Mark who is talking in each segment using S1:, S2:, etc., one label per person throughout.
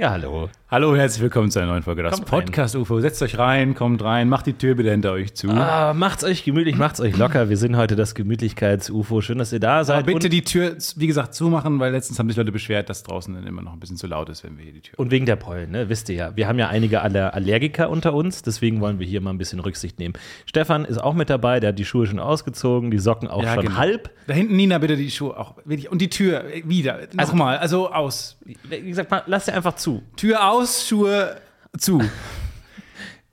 S1: Ja, hallo.
S2: Hallo herzlich willkommen zu einer neuen Folge. Das
S1: rein.
S2: Podcast UFO. Setzt euch rein, kommt rein, macht die Tür bitte hinter euch zu.
S1: Ah, macht's euch gemütlich, macht's euch locker. Wir sind heute das Gemütlichkeits-UFO. Schön, dass ihr da seid.
S2: Aber bitte
S1: und,
S2: die Tür, wie gesagt, zumachen, weil letztens haben sich Leute beschwert, dass draußen dann immer noch ein bisschen zu laut ist, wenn wir hier die Tür.
S1: und wegen der Pollen, ne? wisst ihr ja. Wir haben ja einige Aller Allergiker unter uns, deswegen wollen wir hier mal ein bisschen Rücksicht nehmen. Stefan ist auch mit dabei, der hat die Schuhe schon ausgezogen, die Socken auch schon
S2: genau.
S1: halb.
S2: Da hinten, Nina, bitte die Schuhe auch. Und die Tür äh, wieder. Nochmal, also aus.
S1: Wie gesagt, lass dir einfach zu.
S2: Tür aus, Schuhe zu.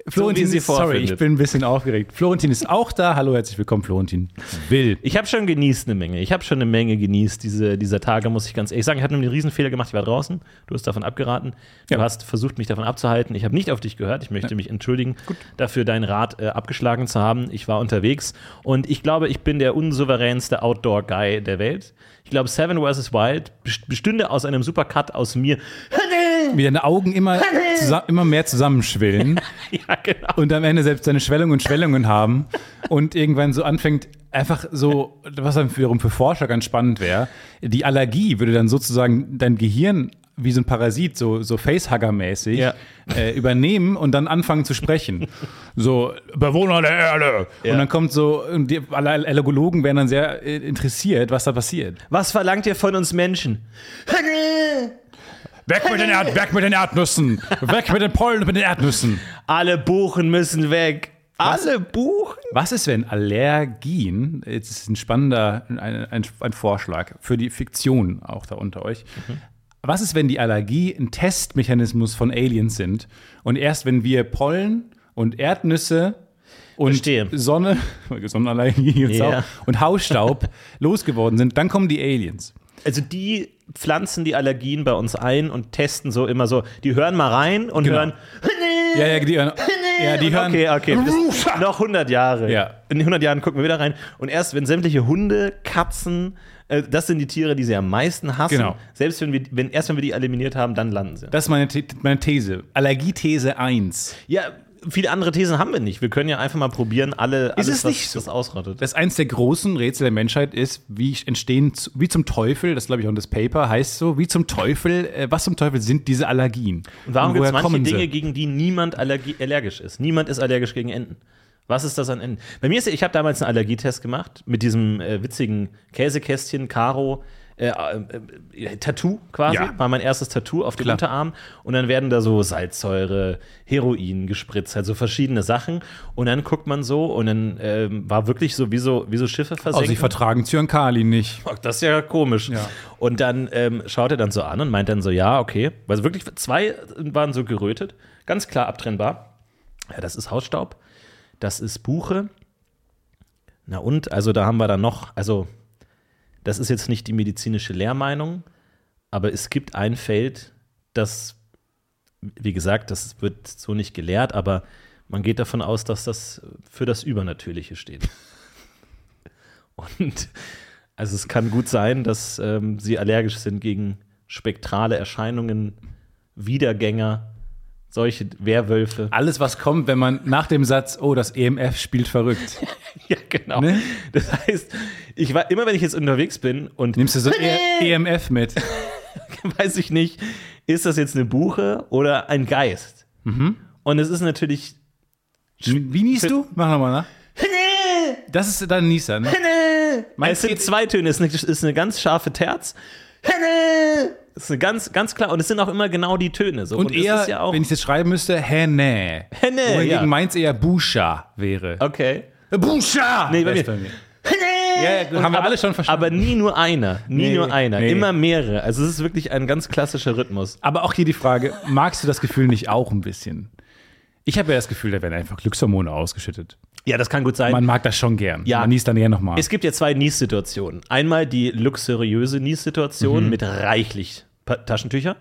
S2: Florentin,
S1: wie sie
S2: sorry, ich bin ein bisschen aufgeregt. Florentin ist auch da. Hallo, herzlich willkommen, Florentin. Will.
S1: Ich habe schon genießt eine Menge. Ich habe schon eine Menge genießt diese, dieser Tage, muss ich ganz ehrlich sagen. Ich hatte einen Riesenfehler gemacht. Ich war draußen. Du hast davon abgeraten. Du
S2: Ja.
S1: hast versucht, mich davon abzuhalten. Ich habe nicht auf dich gehört. Ich möchte mich entschuldigen, dafür deinen Rat äh, abgeschlagen zu haben. Ich war unterwegs und ich glaube, ich bin der unsouveränste Outdoor-Guy der Welt. Ich glaube, Seven vs. Wild best- bestünde aus einem Supercut aus mir.
S2: Wie deine Augen immer, immer mehr zusammenschwillen.
S1: ja, genau.
S2: und am Ende selbst seine Schwellungen und Schwellungen haben und irgendwann so anfängt, einfach so, was dann wiederum für Forscher ganz spannend wäre, die Allergie würde dann sozusagen dein Gehirn wie so ein Parasit, so, so Facehugger-mäßig,
S1: Ja.
S2: äh, übernehmen und dann anfangen zu sprechen. So, Bewohner der Erde.
S1: Ja.
S2: Und dann kommt so, und die, alle Allergologen wären dann sehr äh, interessiert, was da passiert.
S1: Was verlangt ihr von uns Menschen?
S2: Weg mit den, Erd weg mit den Erdnüssen! Weg mit den Pollen und mit den Erdnüssen!
S1: Alle Buchen müssen weg. Alle Buchen?
S2: Was ist, wenn Allergien, jetzt ist ein spannender ein, ein, ein Vorschlag für die Fiktion auch da unter euch. Was ist, wenn die Allergie ein Testmechanismus von Aliens sind und erst wenn wir Pollen und Erdnüsse und
S1: Verstehe.
S2: Sonne, Sonnenallergie auch, und Hausstaub losgeworden sind, dann kommen die Aliens.
S1: Also die pflanzen die Allergien bei uns ein und testen so immer so. Die hören mal rein und
S2: Genau.
S1: hören.
S2: Ja, ja, die, hören- ja, die hören.
S1: Okay, okay. Noch 100 Jahre.
S2: Ja.
S1: In 100 Jahren gucken wir wieder rein. Und erst wenn sämtliche Hunde, Katzen, äh, das sind die Tiere, die sie am meisten hassen.
S2: Genau.
S1: Selbst wenn wir, wenn, erst wenn wir die eliminiert haben, dann landen sie.
S2: Das ist meine, The meine These. Allergiethese 1.
S1: Ja, viele andere Thesen haben wir nicht. Wir können ja einfach mal probieren, alle, alles,
S2: es
S1: was
S2: nicht so?
S1: das ausrottet.
S2: Das eins der großen Rätsel der Menschheit ist, wie entstehen, wie zum Teufel, das glaube ich auch in das Paper heißt so, wie zum Teufel, äh, was zum Teufel sind diese Allergien?
S1: Und warum gibt es manche Dinge,
S2: sie?
S1: gegen die niemand allergi allergisch ist? Niemand ist allergisch gegen Enten. Was ist das an Enten? Bei mir ist, ich habe damals einen Allergietest gemacht mit diesem äh, witzigen Käsekästchen, Karo, äh, äh, äh, Tattoo quasi,
S2: Ja.
S1: war mein erstes Tattoo auf dem. Unterarm. Und dann werden da so Salzsäure, Heroin gespritzt, also verschiedene Sachen. Und dann guckt man so und dann ähm, war wirklich so wie so, wie so Schiffe
S2: Oh, sie
S1: versenkt.
S2: vertragen Zyankali nicht.
S1: Ach, Das ist ja komisch.
S2: Ja.
S1: Und dann ähm, schaut er dann so an und meint dann so, ja, okay. Also wirklich, zwei waren so gerötet, ganz klar abtrennbar. Ja, das ist Hausstaub, das ist Buche. Na und, also da haben wir dann noch, also das ist jetzt nicht die medizinische Lehrmeinung, aber es gibt ein Feld, das, wie gesagt, das wird so nicht gelehrt, aber man geht davon aus, dass das für das Übernatürliche steht. Und also es kann gut sein, dass ähm, sie allergisch sind gegen spektrale Erscheinungen, Wiedergänger, solche Werwölfe.
S2: Alles, was kommt, wenn man nach dem Satz, oh, das EMF spielt verrückt.
S1: Ja, genau.
S2: Ne?
S1: Das heißt, ich war immer, wenn ich jetzt unterwegs bin und
S2: Nimmst du so e EMF mit?
S1: weiß ich nicht, ist das jetzt eine Buche oder ein Geist? Und es ist natürlich.
S2: Wie niest du? Mach nochmal nach. Das ist dann Nieser, ne?
S1: Es sind zwei Töne, es ist eine, es ist eine ganz scharfe Terz. Es ist eine ganz, ganz klar, und es sind auch immer genau die Töne. So.
S2: Und
S1: es
S2: eher,
S1: ist ja auch.
S2: wenn ich es jetzt schreiben müsste, Henne.
S1: Henne,
S2: Wohingegen
S1: ja.
S2: meins eher Buscha wäre.
S1: Okay.
S2: Buscha!
S1: Nee, bei
S2: Wär's
S1: mir.
S2: Ja, ja, haben wir
S1: aber,
S2: alle schon verstanden.
S1: Aber nie nur einer. Nie
S2: Nee,
S1: nur einer.
S2: nee.
S1: Immer mehrere. Also es ist wirklich ein ganz klassischer Rhythmus.
S2: Aber auch hier die Frage, magst du das Gefühl nicht auch ein bisschen? Ich habe ja das Gefühl, da werden einfach Glückshormone ausgeschüttet.
S1: Ja, das kann gut sein.
S2: Man mag das schon gern.
S1: Ja.
S2: Man niest dann eher nochmal.
S1: es gibt ja zwei Nies-Situationen. Einmal die luxuriöse Nies-Situation
S2: Mhm.
S1: mit reichlich Taschentücher.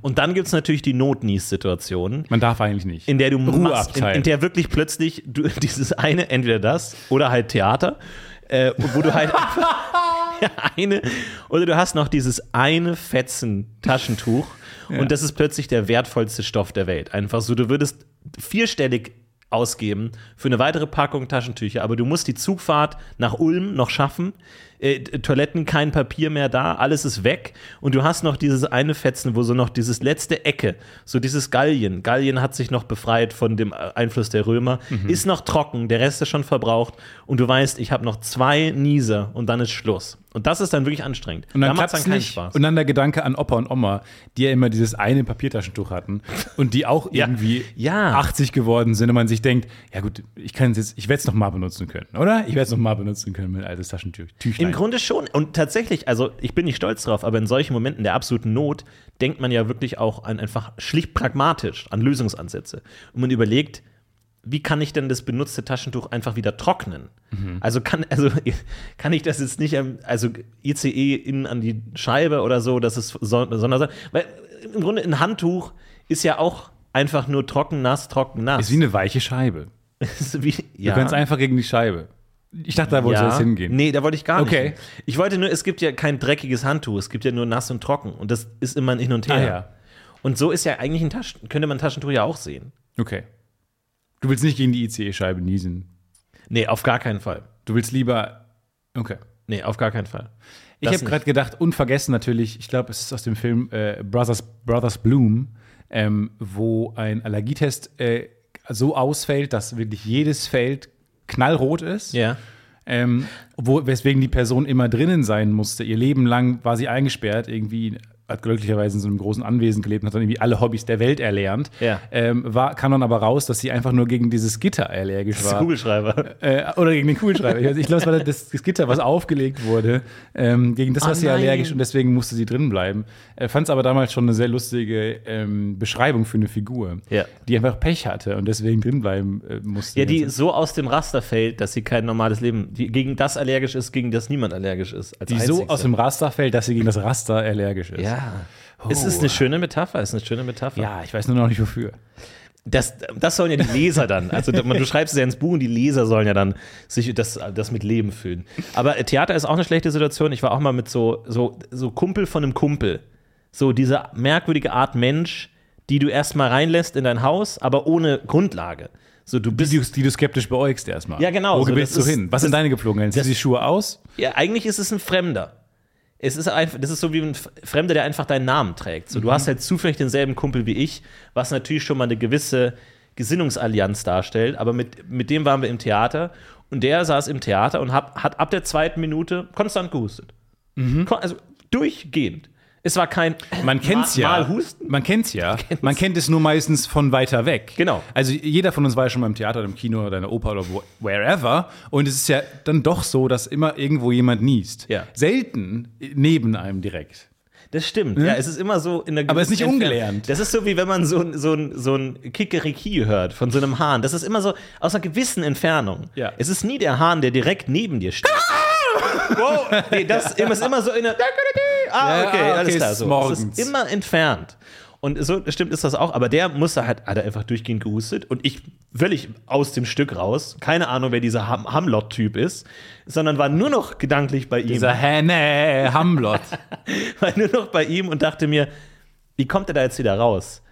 S1: Und dann gibt es natürlich die Not-Nies-Situation,
S2: Man darf eigentlich nicht.
S1: in der du
S2: Ruhe
S1: machst, in, in der wirklich plötzlich du, dieses eine, entweder das oder halt Theater, äh, wo du halt einfach ja, eine, oder du hast noch dieses eine Fetzen Taschentuch und das ist plötzlich der wertvollste Stoff der Welt. Einfach so, du würdest vierstellig ausgeben für eine weitere Packung Taschentücher, aber du musst die Zugfahrt nach Ulm noch schaffen. Äh, Toiletten, kein Papier mehr da, alles ist weg und du hast noch dieses eine Fetzen, wo so noch dieses letzte Ecke, so dieses Gallien, Gallien hat sich noch befreit von dem Einfluss der Römer,
S2: Mhm.
S1: ist noch trocken, der Rest ist schon verbraucht und du weißt, ich habe noch zwei Nieser und dann ist Schluss. Und das ist dann wirklich anstrengend.
S2: Und dann
S1: da macht's
S2: klappt es nicht.
S1: Spaß.
S2: Und dann der Gedanke an Opa und Oma, die ja immer dieses eine Papiertaschentuch hatten und die auch
S1: Ja.
S2: irgendwie
S1: Ja.
S2: 80 geworden sind und man sich denkt, ja gut, ich kann es jetzt, ich werde es noch mal benutzen können, oder? Ich werde es noch mal benutzen können, mein altes Taschentuch.
S1: Im Grunde schon. Und tatsächlich, also ich bin nicht stolz drauf, aber in solchen Momenten der absoluten Not denkt man ja wirklich auch an einfach schlicht pragmatisch an Lösungsansätze. Und man überlegt, wie kann ich denn das benutzte Taschentuch einfach wieder trocknen? Also kann, also kann ich das jetzt nicht, also ICE innen an die Scheibe oder so, dass es so, sondern, weil im Grunde ein Handtuch ist ja auch einfach nur trocken, nass, trocken, nass.
S2: ist wie eine weiche Scheibe.
S1: Ist wie,
S2: Du
S1: ja.
S2: kannst einfach gegen die Scheibe. Ich dachte, da wollte
S1: ja.
S2: das hingehen.
S1: Nee, da wollte ich gar
S2: Okay.
S1: nicht. hin. Ich wollte nur, es gibt ja kein dreckiges Handtuch, es gibt ja nur nass und trocken. Und das ist immer ein Hin und Her.
S2: Ah, ja.
S1: Und so ist ja eigentlich ein Taschen, könnte man ein Taschentuch ja auch sehen.
S2: Okay. Du willst nicht gegen die ICE-Scheibe niesen.
S1: Nee, auf gar keinen Fall.
S2: Du willst lieber. Okay.
S1: Nee, auf gar keinen Fall.
S2: Ich
S1: Das
S2: habe gerade gedacht, unvergessen natürlich, ich glaube, es ist aus dem Film äh, Brothers, Brothers Bloom, ähm, wo ein Allergietest äh, so ausfällt, dass wirklich jedes Feld knallrot ist.
S1: Ja.
S2: Ähm, wo, weswegen die Person immer drinnen sein musste. Ihr Leben lang war sie eingesperrt, irgendwie hat glücklicherweise in so einem großen Anwesen gelebt und hat dann irgendwie alle Hobbys der Welt erlernt.
S1: Ja.
S2: Ähm, war, kam dann aber raus, dass sie einfach nur gegen dieses Gitter allergisch
S1: Das ist
S2: war.
S1: Kugelschreiber.
S2: Äh, oder gegen den Kugelschreiber. Ich, glaube, es war das, das Gitter, was aufgelegt wurde, ähm, gegen das
S1: Oh
S2: war sie
S1: nein.
S2: allergisch und deswegen musste sie drin bleiben. Äh, Fand es aber damals schon eine sehr lustige ähm, Beschreibung für eine Figur,
S1: Ja.
S2: die einfach Pech hatte und deswegen drin bleiben äh, musste.
S1: Ja, die so aus dem Raster fällt, dass sie kein normales Leben, die gegen das allergisch ist, gegen das niemand allergisch ist.
S2: Die so
S1: einzigste.
S2: aus dem Raster fällt, dass sie gegen das Raster allergisch ist.
S1: Ja. Es ist eine schöne Metapher, es ist eine schöne Metapher.
S2: Ja, ich weiß nur noch nicht wofür.
S1: Das, das sollen ja die Leser dann. Also du schreibst es ja ins Buch und die Leser sollen ja dann sich das, das mit Leben füllen. Aber Theater ist auch eine schlechte Situation. Ich war auch mal mit so, so, so Kumpel von einem Kumpel. So diese merkwürdige Art Mensch, die du erstmal reinlässt in dein Haus, aber ohne Grundlage. So, du bist.
S2: Die, du- die du skeptisch beäugst erstmal.
S1: Ja, genau,
S2: Wo
S1: so, das
S2: du
S1: ist-
S2: hin? Was sind deine Gepflogenheiten? Ziehst du die Schuhe aus?
S1: Ja, eigentlich ist es ein Fremder. Es ist einfach, das ist so wie ein Fremder, der einfach deinen Namen trägt. So, du hast halt zufällig denselben Kumpel wie ich, was natürlich schon mal eine gewisse Gesinnungsallianz darstellt. Aber mit, mit dem waren wir im Theater und der saß im Theater und hab, hat ab der zweiten Minute konstant gehustet. Kon- Also durchgehend. Es war kein
S2: Man kennt's ja.
S1: Mal husten.
S2: Man kennt's ja. Man kennt es nur meistens von weiter weg.
S1: Genau.
S2: Also jeder von uns war ja schon mal im Theater oder im Kino oder in der Oper oder wo, wherever. Und es ist ja dann doch so, dass immer irgendwo jemand niest.
S1: Ja.
S2: Selten neben einem direkt.
S1: Das stimmt. Ja, es ist immer so in der
S2: Aber es ist nicht ungelernt.
S1: Das ist so wie wenn man so, ein- so, ein- so ein Kikeriki hört von so einem Hahn. Das ist immer so aus einer gewissen Entfernung.
S2: Ja.
S1: Es ist nie der Hahn, der direkt neben dir steht. wow, nee, das ist immer so in der. Ah,
S2: Ja,
S1: okay,
S2: ah, okay,
S1: alles klar. So. Es
S2: morgens.
S1: ist immer entfernt. Und so stimmt ist das auch, aber der musste halt, hat er einfach durchgehend gehustet und ich völlig aus dem Stück raus, keine Ahnung, wer dieser Ham Hamlot-Typ ist, sondern war nur noch gedanklich bei ihm
S2: Dieser Henne Hamlot.
S1: war nur noch bei ihm und dachte mir, wie kommt er da jetzt wieder raus?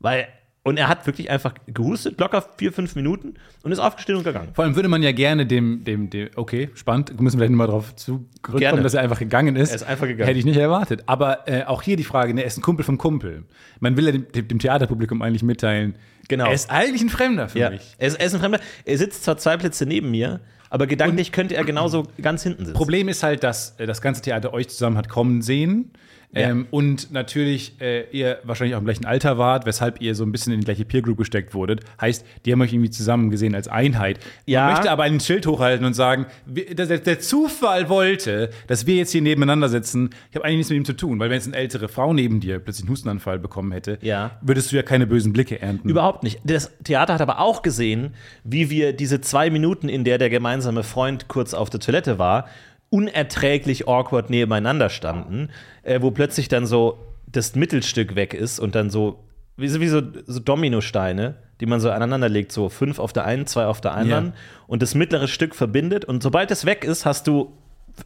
S1: Weil, und er hat wirklich einfach gehustet, locker vier, fünf Minuten und ist aufgestanden und gegangen.
S2: Vor allem würde man ja gerne dem, dem, dem okay, spannend, müssen wir vielleicht nochmal drauf
S1: Gerne.
S2: zurückkommen, dass er einfach gegangen ist.
S1: Er ist einfach gegangen.
S2: Hätte ich nicht erwartet. Aber äh, auch hier die Frage, ne, er ist ein Kumpel vom Kumpel. Man will ja dem, dem, Theaterpublikum eigentlich mitteilen,
S1: Genau.
S2: er ist eigentlich ein Fremder für
S1: Ja.
S2: mich.
S1: Er, ist, er ist ein Fremder. Er sitzt zwar zwei Plätze neben mir, aber gedanklich könnte er genauso ganz hinten sitzen.
S2: Problem ist halt, dass äh, das ganze Theater euch zusammen hat kommen sehen.
S1: Ja.
S2: Ähm, und natürlich äh, ihr wahrscheinlich auch im gleichen Alter wart, weshalb ihr so ein bisschen in die gleiche Peer Group gesteckt wurdet. Heißt, die haben euch irgendwie zusammen gesehen als Einheit.
S1: Ja.
S2: Man möchte aber ein Schild hochhalten und sagen, wir- der, der Zufall wollte, dass wir jetzt hier nebeneinander sitzen. Ich habe eigentlich nichts mit ihm zu tun, weil wenn jetzt eine ältere Frau neben dir plötzlich einen Hustenanfall bekommen hätte,
S1: Ja.
S2: würdest du ja keine bösen Blicke ernten.
S1: Überhaupt nicht. Das Theater hat aber auch gesehen, wie wir diese zwei Minuten, in der der gemeinsame Freund kurz auf der Toilette war, unerträglich awkward nebeneinander standen, äh, wo plötzlich dann so das Mittelstück weg ist und dann so, wie so, wie so, so Dominosteine, die man so aneinander legt, so fünf auf der einen, zwei auf der anderen
S2: Ja.
S1: und das mittlere Stück verbindet und sobald es weg ist, hast du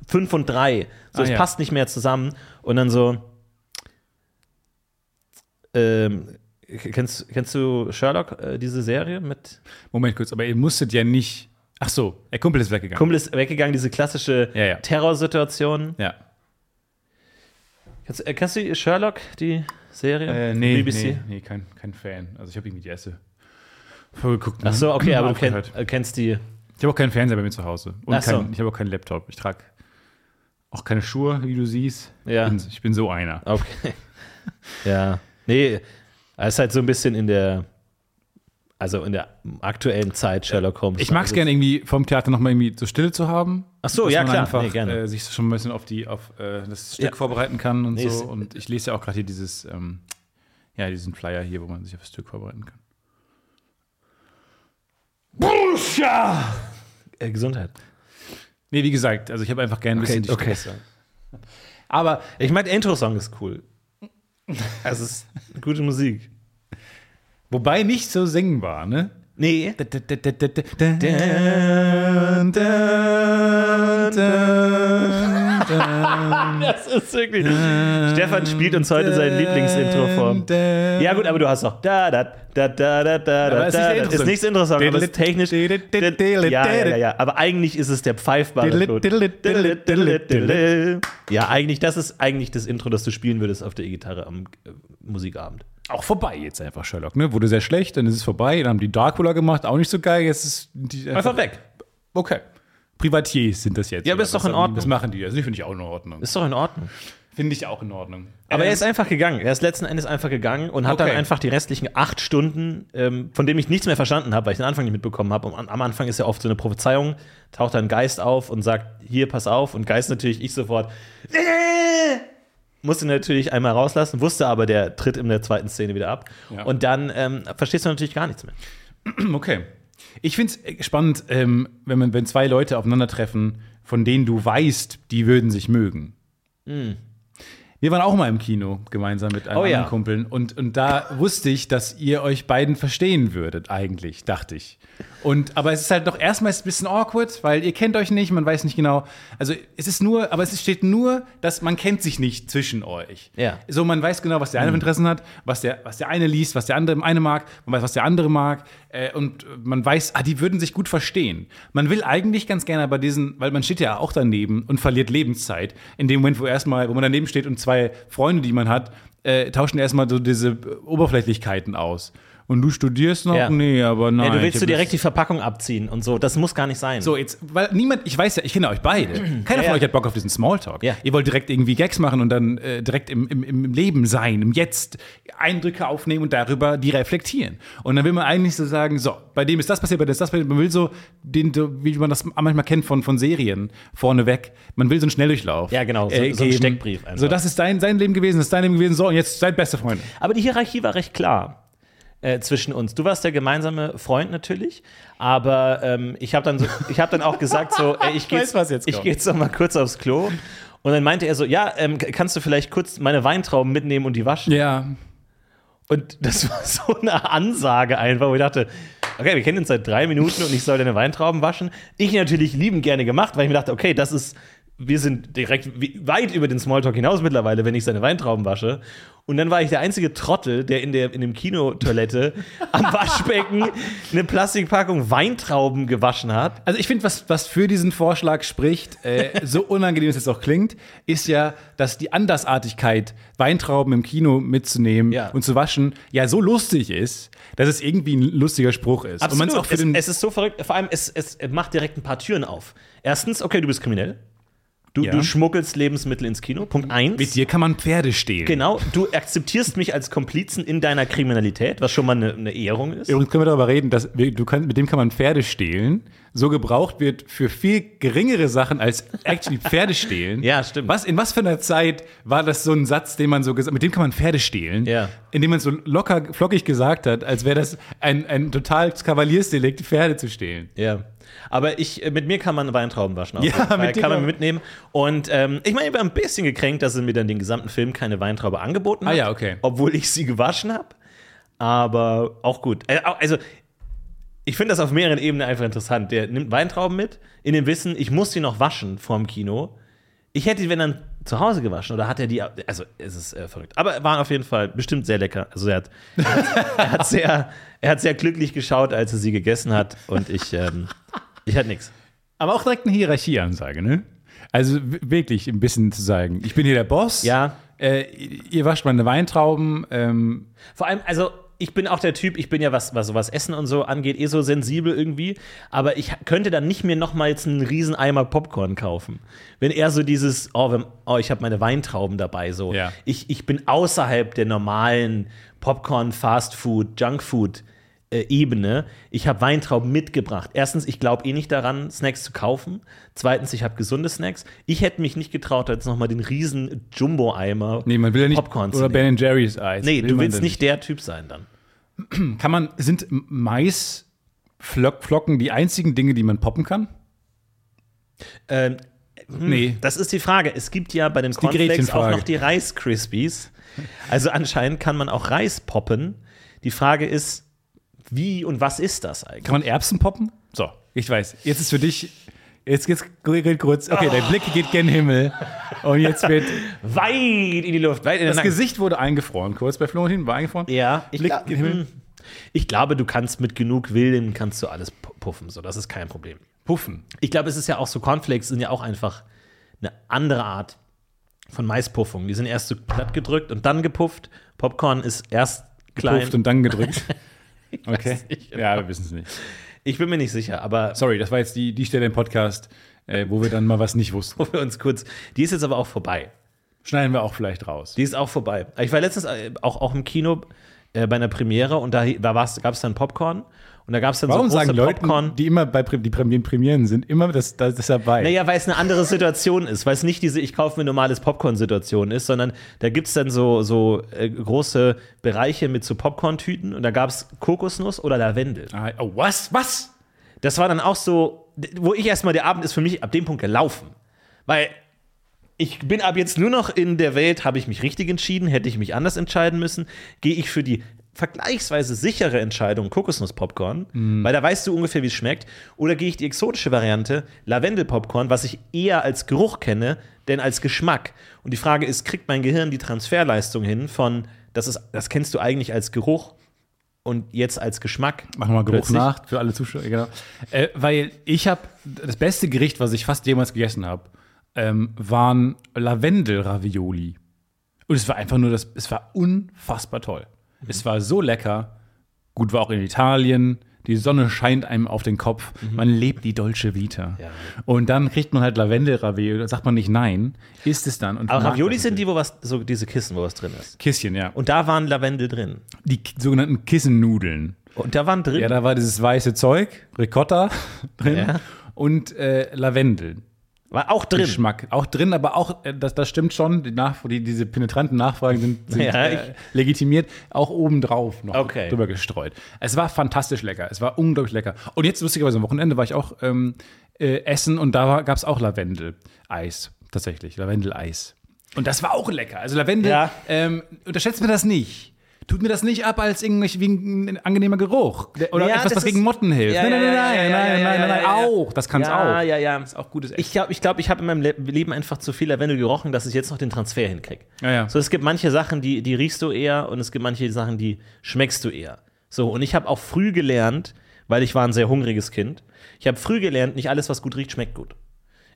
S1: fünf und drei. So,
S2: Ah,
S1: es
S2: ja.
S1: passt nicht mehr zusammen und dann so, ähm, Kennst, kennst du Sherlock, äh, diese Serie mit
S2: Moment kurz, aber ihr musstet ja nicht. Ach so, der Kumpel ist weggegangen.
S1: Kumpel ist weggegangen, diese klassische
S2: Ja, ja.
S1: Terrorsituation.
S2: ja.
S1: Kennst, äh, kennst du Sherlock, die Serie?
S2: Äh, nee,
S1: BBC?
S2: nee, nee kein, kein Fan. Also ich habe irgendwie die erste vorgeguckt.
S1: Ach so, okay, aber du kenn,
S2: Aufgehört.
S1: äh, kennst die.
S2: Ich habe auch keinen Fernseher bei mir zu Hause. Und
S1: Ach so.
S2: kein, ich habe auch keinen Laptop. Ich trage auch keine Schuhe, wie du siehst.
S1: Ja.
S2: Ich, bin, ich bin so einer.
S1: Okay. ja. Nee, es ist halt so ein bisschen in der, also in der aktuellen Zeit Sherlock Holmes.
S2: Ich mag es
S1: also,
S2: gerne irgendwie vom Theater nochmal irgendwie so Stille zu haben.
S1: Ach so,
S2: dass
S1: ja,
S2: man
S1: klar.
S2: Einfach
S1: Nee, gerne.
S2: Äh, sich schon ein bisschen auf, die, auf äh, das Stück
S1: Ja.
S2: vorbereiten kann und
S1: Nee,
S2: so. Und ich lese ja auch gerade hier dieses, ähm, ja, diesen Flyer hier, wo man sich auf das Stück vorbereiten kann.
S1: Äh, Gesundheit.
S2: Nee, wie gesagt, also ich habe einfach gerne ein
S1: Okay,
S2: bisschen die
S1: okay.
S2: Stille. Aber
S1: Ich meine, der Intro-Song ist cool. Also, es ist gute Musik.
S2: Wobei nicht so singbar, ne?
S1: Nee. Das ist wirklich. Stefan spielt uns heute sein Lieblingsintro vor. Ja, gut, aber du hast noch da, da, da, da, da, da, da,
S2: ist nicht der
S1: da.
S2: Intro-Song.
S1: Ist nicht das Intro-Song, aber ist technisch. Ja, ja, ja. Aber eigentlich ist es der pfeifbare. Ja, eigentlich, das ist eigentlich das Intro, das du spielen würdest auf der E-Gitarre am äh, Musikabend.
S2: Auch vorbei jetzt einfach, Sherlock, ne? Wurde sehr schlecht, dann ist es vorbei, dann haben die Dracula gemacht, auch nicht so geil, jetzt ist die
S1: Einfach weg.
S2: Okay. Privatiers sind das jetzt.
S1: Ja, aber ist doch in Ordnung.
S2: Das machen die. Also, finde ich auch in Ordnung.
S1: Ist doch in Ordnung.
S2: Finde ich auch in Ordnung.
S1: Aber
S2: Ähm,
S1: er ist einfach gegangen. Er ist letzten Endes einfach gegangen und hat dann
S2: Okay.
S1: einfach die restlichen acht Stunden, ähm, von dem ich nichts mehr verstanden habe, weil ich den Anfang nicht mitbekommen habe. Und am- Anfang ist ja oft so eine Prophezeiung, taucht dann ein Geist auf und sagt, hier, pass auf. Und Geist natürlich, ich sofort, äh, musste natürlich einmal rauslassen, wusste aber, der tritt in der zweiten Szene wieder ab.
S2: Ja.
S1: Und dann ähm, verstehst du natürlich gar nichts mehr.
S2: Okay. Ich finde es spannend, ähm, wenn, man, wenn zwei Leute aufeinandertreffen, von denen du weißt, die würden sich mögen. Wir waren auch mal im Kino gemeinsam mit einem
S1: Oh ja.
S2: Kumpeln und, und da wusste ich, dass ihr euch beiden verstehen würdet, eigentlich, dachte ich. Und, aber es ist halt doch erstmal ein bisschen awkward, weil ihr kennt euch nicht, man weiß nicht genau. Also es ist nur, aber es steht nur, dass man kennt sich nicht zwischen euch.
S1: Ja.
S2: So, man weiß genau, was der eine für Interessen hat, was der, was der eine liest, was der andere eine mag, man weiß, was der andere mag. Äh, und man weiß, ah, die würden sich gut verstehen. Man will eigentlich ganz gerne bei diesen, weil man steht ja auch daneben und verliert Lebenszeit. In dem Moment, wo erstmal, wo man daneben steht und zwei Freunde, die man hat, äh, tauschen erstmal so diese Oberflächlichkeiten aus. Und du studierst noch?
S1: Ja.
S2: Nee, aber nein.
S1: Ja, du willst du direkt die Verpackung abziehen und so. Das muss gar nicht sein.
S2: so, jetzt, weil niemand, ich weiß ja, ich kenne euch beide. Keiner
S1: Ja,
S2: von euch hat Bock auf diesen Smalltalk.
S1: Ja.
S2: Ihr wollt direkt irgendwie Gags machen und dann äh, direkt im, im, im Leben sein, im Jetzt Eindrücke aufnehmen und darüber die reflektieren. Und dann will man eigentlich so sagen, so, bei dem ist das passiert, bei dem ist das passiert. Man will so, den, wie man das manchmal kennt von, von Serien, vorneweg. Man will so einen Schnelldurchlauf.
S1: Ja, genau, so-
S2: äh,
S1: so einen
S2: geben.
S1: Steckbrief einfach.
S2: So, das ist dein, sein Leben gewesen, das ist dein Leben gewesen. So, und jetzt seid beste Freunde.
S1: Aber die Hierarchie war recht klar äh, zwischen uns. Du warst der gemeinsame Freund natürlich, aber ähm, ich habe dann, so, ich hab dann auch gesagt, so, ey, ich gehe
S2: jetzt
S1: ich geh jetzt noch mal kurz aufs Klo. Und dann meinte er so, ja, ähm, kannst du vielleicht kurz meine Weintrauben mitnehmen und die waschen?
S2: Ja.
S1: Und das war so eine Ansage einfach, wo ich dachte, okay, wir kennen uns seit drei Minuten und ich soll deine Weintrauben waschen. Ich natürlich liebend gerne gemacht, weil ich mir dachte, okay, das ist, wir sind direkt weit über den Smalltalk hinaus mittlerweile, wenn ich seine Weintrauben wasche. Und dann war ich der einzige Trottel, der in, der, in dem Kinotoilette am Waschbecken eine Plastikpackung Weintrauben gewaschen hat.
S2: Also ich finde, was, was für diesen Vorschlag spricht, äh, so unangenehm es jetzt auch klingt, ist ja, dass die Andersartigkeit, Weintrauben im Kino mitzunehmen
S1: Ja.
S2: und zu waschen, ja so lustig ist, dass es irgendwie ein lustiger Spruch ist. Und man es auch für
S1: es,
S2: den,
S1: es ist so verrückt, vor allem es, es macht direkt ein paar Türen auf. Erstens, okay, du bist kriminell. Du,
S2: Ja.
S1: du schmuggelst Lebensmittel ins Kino. Punkt eins.
S2: mit dir kann man Pferde stehlen.
S1: Genau, du akzeptierst mich als Komplizen in deiner Kriminalität, was schon mal eine, eine Ehrung ist.
S2: Übrigens können wir darüber reden, dass wir, du kann, mit dem kann man Pferde stehlen, so gebraucht wird für viel geringere Sachen als actually Pferde stehlen.
S1: Ja, stimmt.
S2: Was, in was für einer Zeit war das so ein Satz, den man so gesagt mit dem kann man Pferde stehlen?
S1: Ja.
S2: In dem man so locker, flockig gesagt hat, als wäre das ein, ein total Kavaliersdelikt, Pferde zu stehlen.
S1: Ja. Aber ich, äh, mit mir kann man Weintrauben waschen. auf
S2: Ja,
S1: jeden Fall.
S2: mit dir
S1: kann man
S2: auch.
S1: mitnehmen. Und ähm, ich meine, ich war ein bisschen gekränkt, dass er mir dann den gesamten Film keine Weintraube angeboten hat.
S2: Ah ja, okay.
S1: Obwohl ich sie gewaschen habe. Aber auch gut. Äh, Also, ich finde das auf mehreren Ebenen einfach interessant. Der nimmt Weintrauben mit, in dem Wissen, ich muss sie noch waschen vorm Kino. Ich hätte, wenn dann zu Hause gewaschen oder hat er die, also es ist äh, verrückt. Aber waren auf jeden Fall bestimmt sehr lecker. Also er hat, er hat, sehr, er hat sehr glücklich geschaut, als er sie gegessen hat und ich, ähm, ich hatte nichts.
S2: Aber auch direkt eine Hierarchieansage, ne? Also wirklich ein bisschen zu sagen, ich bin hier der Boss.
S1: Ja.
S2: Äh, ihr wascht meine Weintrauben. Ähm,
S1: Vor allem, also ich bin auch der Typ, ich bin ja, was, was sowas Essen und so angeht, eh so sensibel irgendwie, aber ich könnte dann nicht mir noch mal jetzt einen riesen Eimer Popcorn kaufen. Wenn er so dieses, oh, wenn, oh ich habe meine Weintrauben dabei, so.
S2: Ja.
S1: Ich, ich bin außerhalb der normalen Popcorn, Fast Food, Junkfood äh, Ebene. Ich habe Weintrauben mitgebracht. Erstens, ich glaube eh nicht daran, Snacks zu kaufen. Zweitens, ich habe gesunde Snacks. Ich hätte mich nicht getraut, jetzt noch mal den riesen Jumbo-Eimer
S2: nee, man will ja nicht.
S1: Popcorn
S2: oder. Ben Jerry's Eis.
S1: Nee,
S2: Will
S1: du willst nicht der Typ sein dann.
S2: Kann man, sind Maisflocken die einzigen Dinge, die man poppen kann?
S1: Ähm,
S2: Nee.
S1: Das ist die Frage. Es gibt ja bei den Cornflakes auch noch die Reis Krispies. Also anscheinend kann man auch Reis poppen. Die Frage ist, wie und was ist das eigentlich?
S2: Kann man Erbsen poppen? So, ich weiß. Jetzt ist für dich. Jetzt geht's geht kurz. Okay, dein Blick geht gen Himmel. Und jetzt wird.
S1: Weit in die Luft, weit in
S2: Das
S1: Nacken.
S2: Gesicht wurde eingefroren. Kurz bei Florentin war eingefroren.
S1: Ja, ich,
S2: Blick gen Himmel.
S1: hm. ich glaube, du kannst mit genug Willen kannst du alles pu- puffen. So, das ist kein Problem.
S2: Puffen.
S1: Ich glaube, es ist ja auch so, Cornflakes sind ja auch einfach eine andere Art von Maispuffung. Die sind erst so platt gedrückt und dann gepufft. Popcorn ist erst klein.
S2: Pufft und dann gedrückt. Okay.
S1: nicht
S2: Ja, wir wissen es nicht.
S1: Ich bin mir nicht sicher, aber
S2: Sorry, das war jetzt die, die Stelle im Podcast, äh, wo wir dann mal was nicht wussten.
S1: wo wir uns kurz. Die ist jetzt aber auch vorbei.
S2: Schneiden wir auch vielleicht raus.
S1: Die ist auch vorbei. Ich war letztens äh, auch, auch im Kino äh, bei einer Premiere und da, da gab es dann Popcorn und da gab es dann
S2: Warum
S1: so große
S2: sagen Leute,
S1: Popcorn.
S2: die immer bei die Premieren, Premieren sind, immer das, das ist dabei?
S1: Naja, weil es eine andere Situation ist, weil es nicht diese Ich kaufe mir normales Popcorn-Situation ist, sondern da gibt es dann so, so äh, große Bereiche mit so Popcorn-Tüten und da gab es Kokosnuss oder Lavendel.
S2: Ah, Oh, was? Was?
S1: Das war dann auch so, wo ich erstmal, der Abend ist für mich ab dem Punkt gelaufen. Weil ich bin ab jetzt nur noch in der Welt, habe ich mich richtig entschieden, hätte ich mich anders entscheiden müssen, gehe ich für die vergleichsweise sichere Entscheidung Kokosnuss-Popcorn, weil da weißt du ungefähr, wie es schmeckt, oder gehe ich die exotische Variante Lavendel-Popcorn, was ich eher als Geruch kenne, denn als Geschmack. Und die Frage ist, kriegt mein Gehirn die Transferleistung hin von, das, ist, das kennst du eigentlich als Geruch und jetzt als Geschmack?
S2: Machen wir mal Geruch
S1: Plötzlich.
S2: nach für alle Zuschauer. Genau. Äh, weil ich habe das beste Gericht, was ich fast jemals gegessen habe, ähm, waren Lavendel-Ravioli. Und es war einfach nur das, es war unfassbar toll. Es war so lecker. Gut, war auch in Italien. Die Sonne scheint einem auf den Kopf. Man lebt die Dolce Vita.
S1: Ja.
S2: Und dann kriegt man halt Lavendel-Ravioli. Sagt man nicht nein. Isst es dann. Und
S1: Aber Ravioli sind die, wo was, so diese Kissen, wo was drin ist.
S2: Kisschen, ja. Und
S1: da waren Lavendel drin.
S2: die sogenannten Kissennudeln.
S1: Und da waren drin.
S2: Ja, da war dieses weiße Zeug, Ricotta drin
S1: Ja.
S2: und äh, Lavendel.
S1: War auch drin.
S2: Geschmack. Auch drin, aber auch, äh, das, das stimmt schon, die, Nach die diese penetranten Nachfragen sind, sind
S1: Ja,
S2: äh, legitimiert, auch obendrauf noch
S1: Okay.
S2: drüber gestreut. Es war fantastisch lecker, es war unglaublich lecker. Und jetzt, lustigerweise, am Wochenende war ich auch ähm, äh, essen und da gab es auch Lavendel-Eis, tatsächlich, Lavendel-Eis. Und das war auch lecker. Also Lavendel,
S1: Ja.
S2: ähm, unterschätzt mir das nicht. Tut mir das nicht ab als irgendwie wie ein angenehmer Geruch. Oder
S1: Ja,
S2: etwas, was gegen Motten hilft.
S1: Ja,
S2: nein, nein,
S1: ja,
S2: nein,
S1: ja,
S2: nein,
S1: ja,
S2: nein,
S1: ja,
S2: nein,
S1: ja,
S2: nein, nein,
S1: ja, ja.
S2: auch. Das kann es
S1: ja,
S2: auch.
S1: ja, ja.
S2: Das ist auch gutes
S1: Ich glaube, ich, glaub, ich habe in meinem Le Leben einfach zu viel Lavendel gerochen, dass ich jetzt noch den Transfer hinkriege.
S2: Ja, ja.
S1: So, es gibt manche Sachen, die, die riechst du eher und es gibt manche Sachen, die schmeckst du eher. So, und ich habe auch früh gelernt, weil ich war ein sehr hungriges Kind, ich habe früh gelernt, nicht alles, was gut riecht, schmeckt gut.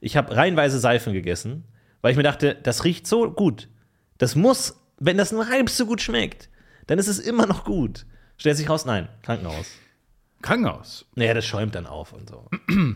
S1: Ich habe reihenweise Seifen gegessen, weil ich mir dachte, das riecht so gut. Das muss, wenn das nur halb so gut schmeckt, dann ist es immer noch gut. Stellt sich raus, nein, Krankenhaus.
S2: Krankenhaus.
S1: Naja, das schäumt dann auf und so.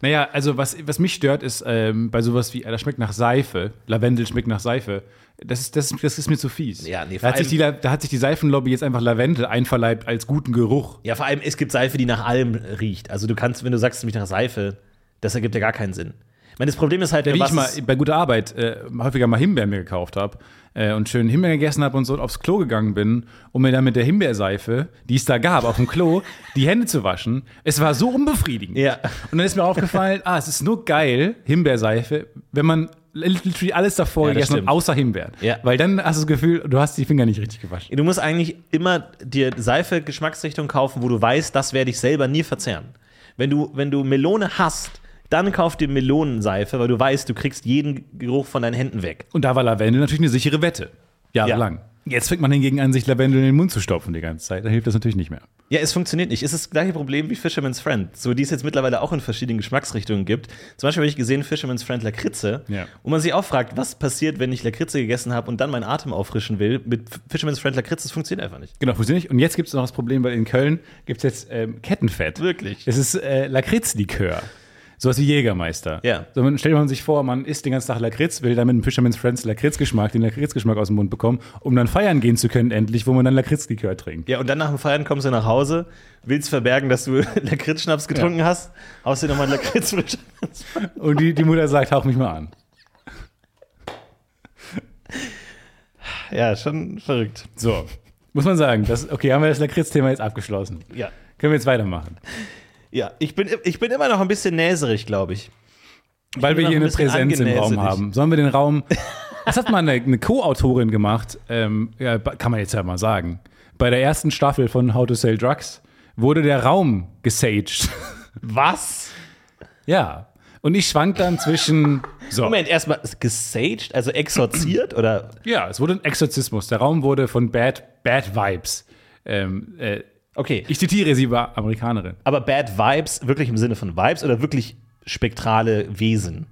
S2: Naja, also was, was mich stört, ist ähm, bei sowas wie, äh, das schmeckt nach Seife, Lavendel schmeckt nach Seife. Das ist, das, ist- das ist mir zu fies.
S1: Ja, nee,
S2: da, hat sich die, da hat sich die Seifenlobby jetzt einfach Lavendel einverleibt als guten Geruch.
S1: Ja, vor allem, es gibt Seife, die nach allem riecht. Also du kannst, wenn du sagst, es riecht nach Seife, das ergibt ja gar keinen Sinn. Ich meine, das Problem ist halt,
S2: Ja, wie ich mal bei guter Arbeit äh, häufiger mal Himbeeren mir gekauft habe äh, und schön Himbeeren gegessen habe und so aufs Klo gegangen bin, um mir dann mit der Himbeerseife, die es da gab, auf dem Klo, die Hände zu waschen. Es war so unbefriedigend.
S1: Ja.
S2: Und dann ist mir aufgefallen, ah, es ist nur geil, Himbeerseife, wenn man literally alles davor
S1: Ja,
S2: gegessen hat,
S1: stimmt.
S2: außer Himbeeren.
S1: Ja.
S2: Weil dann hast du das Gefühl, du hast die Finger nicht richtig gewaschen.
S1: du musst eigentlich immer dir Seife Geschmacksrichtung kaufen, wo du weißt, das werde ich selber nie verzehren. Wenn du, wenn du Melone hast, Dann kauf dir Melonenseife, weil du weißt, du kriegst jeden Geruch von deinen Händen weg.
S2: Und da war Lavendel natürlich eine sichere Wette. Jahrelang. Jetzt fängt man hingegen an, sich Lavendel in den Mund zu stopfen die ganze Zeit. Da hilft das natürlich nicht mehr.
S1: Ja, es funktioniert nicht. Es ist das gleiche Problem wie Fisherman's Friend, so die es jetzt mittlerweile auch in verschiedenen Geschmacksrichtungen gibt. Zum Beispiel habe ich gesehen Fisherman's Friend Lakritze,
S2: Ja.
S1: wo man sich auch fragt, was passiert, wenn ich Lakritze gegessen habe und dann meinen Atem auffrischen will. Mit Fisherman's Friend Lakritze, das funktioniert einfach nicht.
S2: Genau, funktioniert nicht. Und jetzt gibt es noch das Problem, weil in Köln gibt es jetzt ähm, Kettenfett.
S1: Wirklich?
S2: Es ist äh, Lakritzlikör. Sowas wie Jägermeister.
S1: Ja.
S2: So, man, stellt man sich vor, man isst den ganzen Tag Lakritz, will dann mit einem Fisherman's Friends Lakritzgeschmack, den Lakritzgeschmack aus dem Mund bekommen, um dann feiern gehen zu können, endlich, wo man dann Lakritzlikör trinkt.
S1: Ja, und dann nach dem Feiern kommst du nach Hause, willst verbergen, dass du Lakritzschnaps getrunken hast, haust dir nochmal Lakritz
S2: Und die, die Mutter sagt, hauch mich mal an.
S1: Ja, schon verrückt.
S2: So, muss man sagen, das, okay, haben wir das Lakritz-Thema jetzt abgeschlossen.
S1: Ja.
S2: Können wir jetzt weitermachen.
S1: Ja, ich bin, ich bin immer noch ein bisschen näserig, glaube ich.
S2: Weil
S1: bin
S2: wir hier eine Präsenz im Raum haben. Sollen wir den Raum. Das hat mal eine, eine Co-Autorin gemacht, ähm, ja, kann man jetzt ja mal sagen. Bei der ersten Staffel von How to Sell Drugs wurde der Raum gesaged.
S1: Was?
S2: ja. Und ich schwank dann zwischen. So.
S1: Moment, erstmal gesaged, also exorziert oder?
S2: Ja, es wurde ein Exorzismus. Der Raum wurde von Bad, Bad Vibes. Ähm, äh,
S1: Okay,
S2: ich zitiere sie, war Amerikanerin.
S1: aber Bad Vibes, wirklich im Sinne von Vibes oder wirklich spektrale Wesen?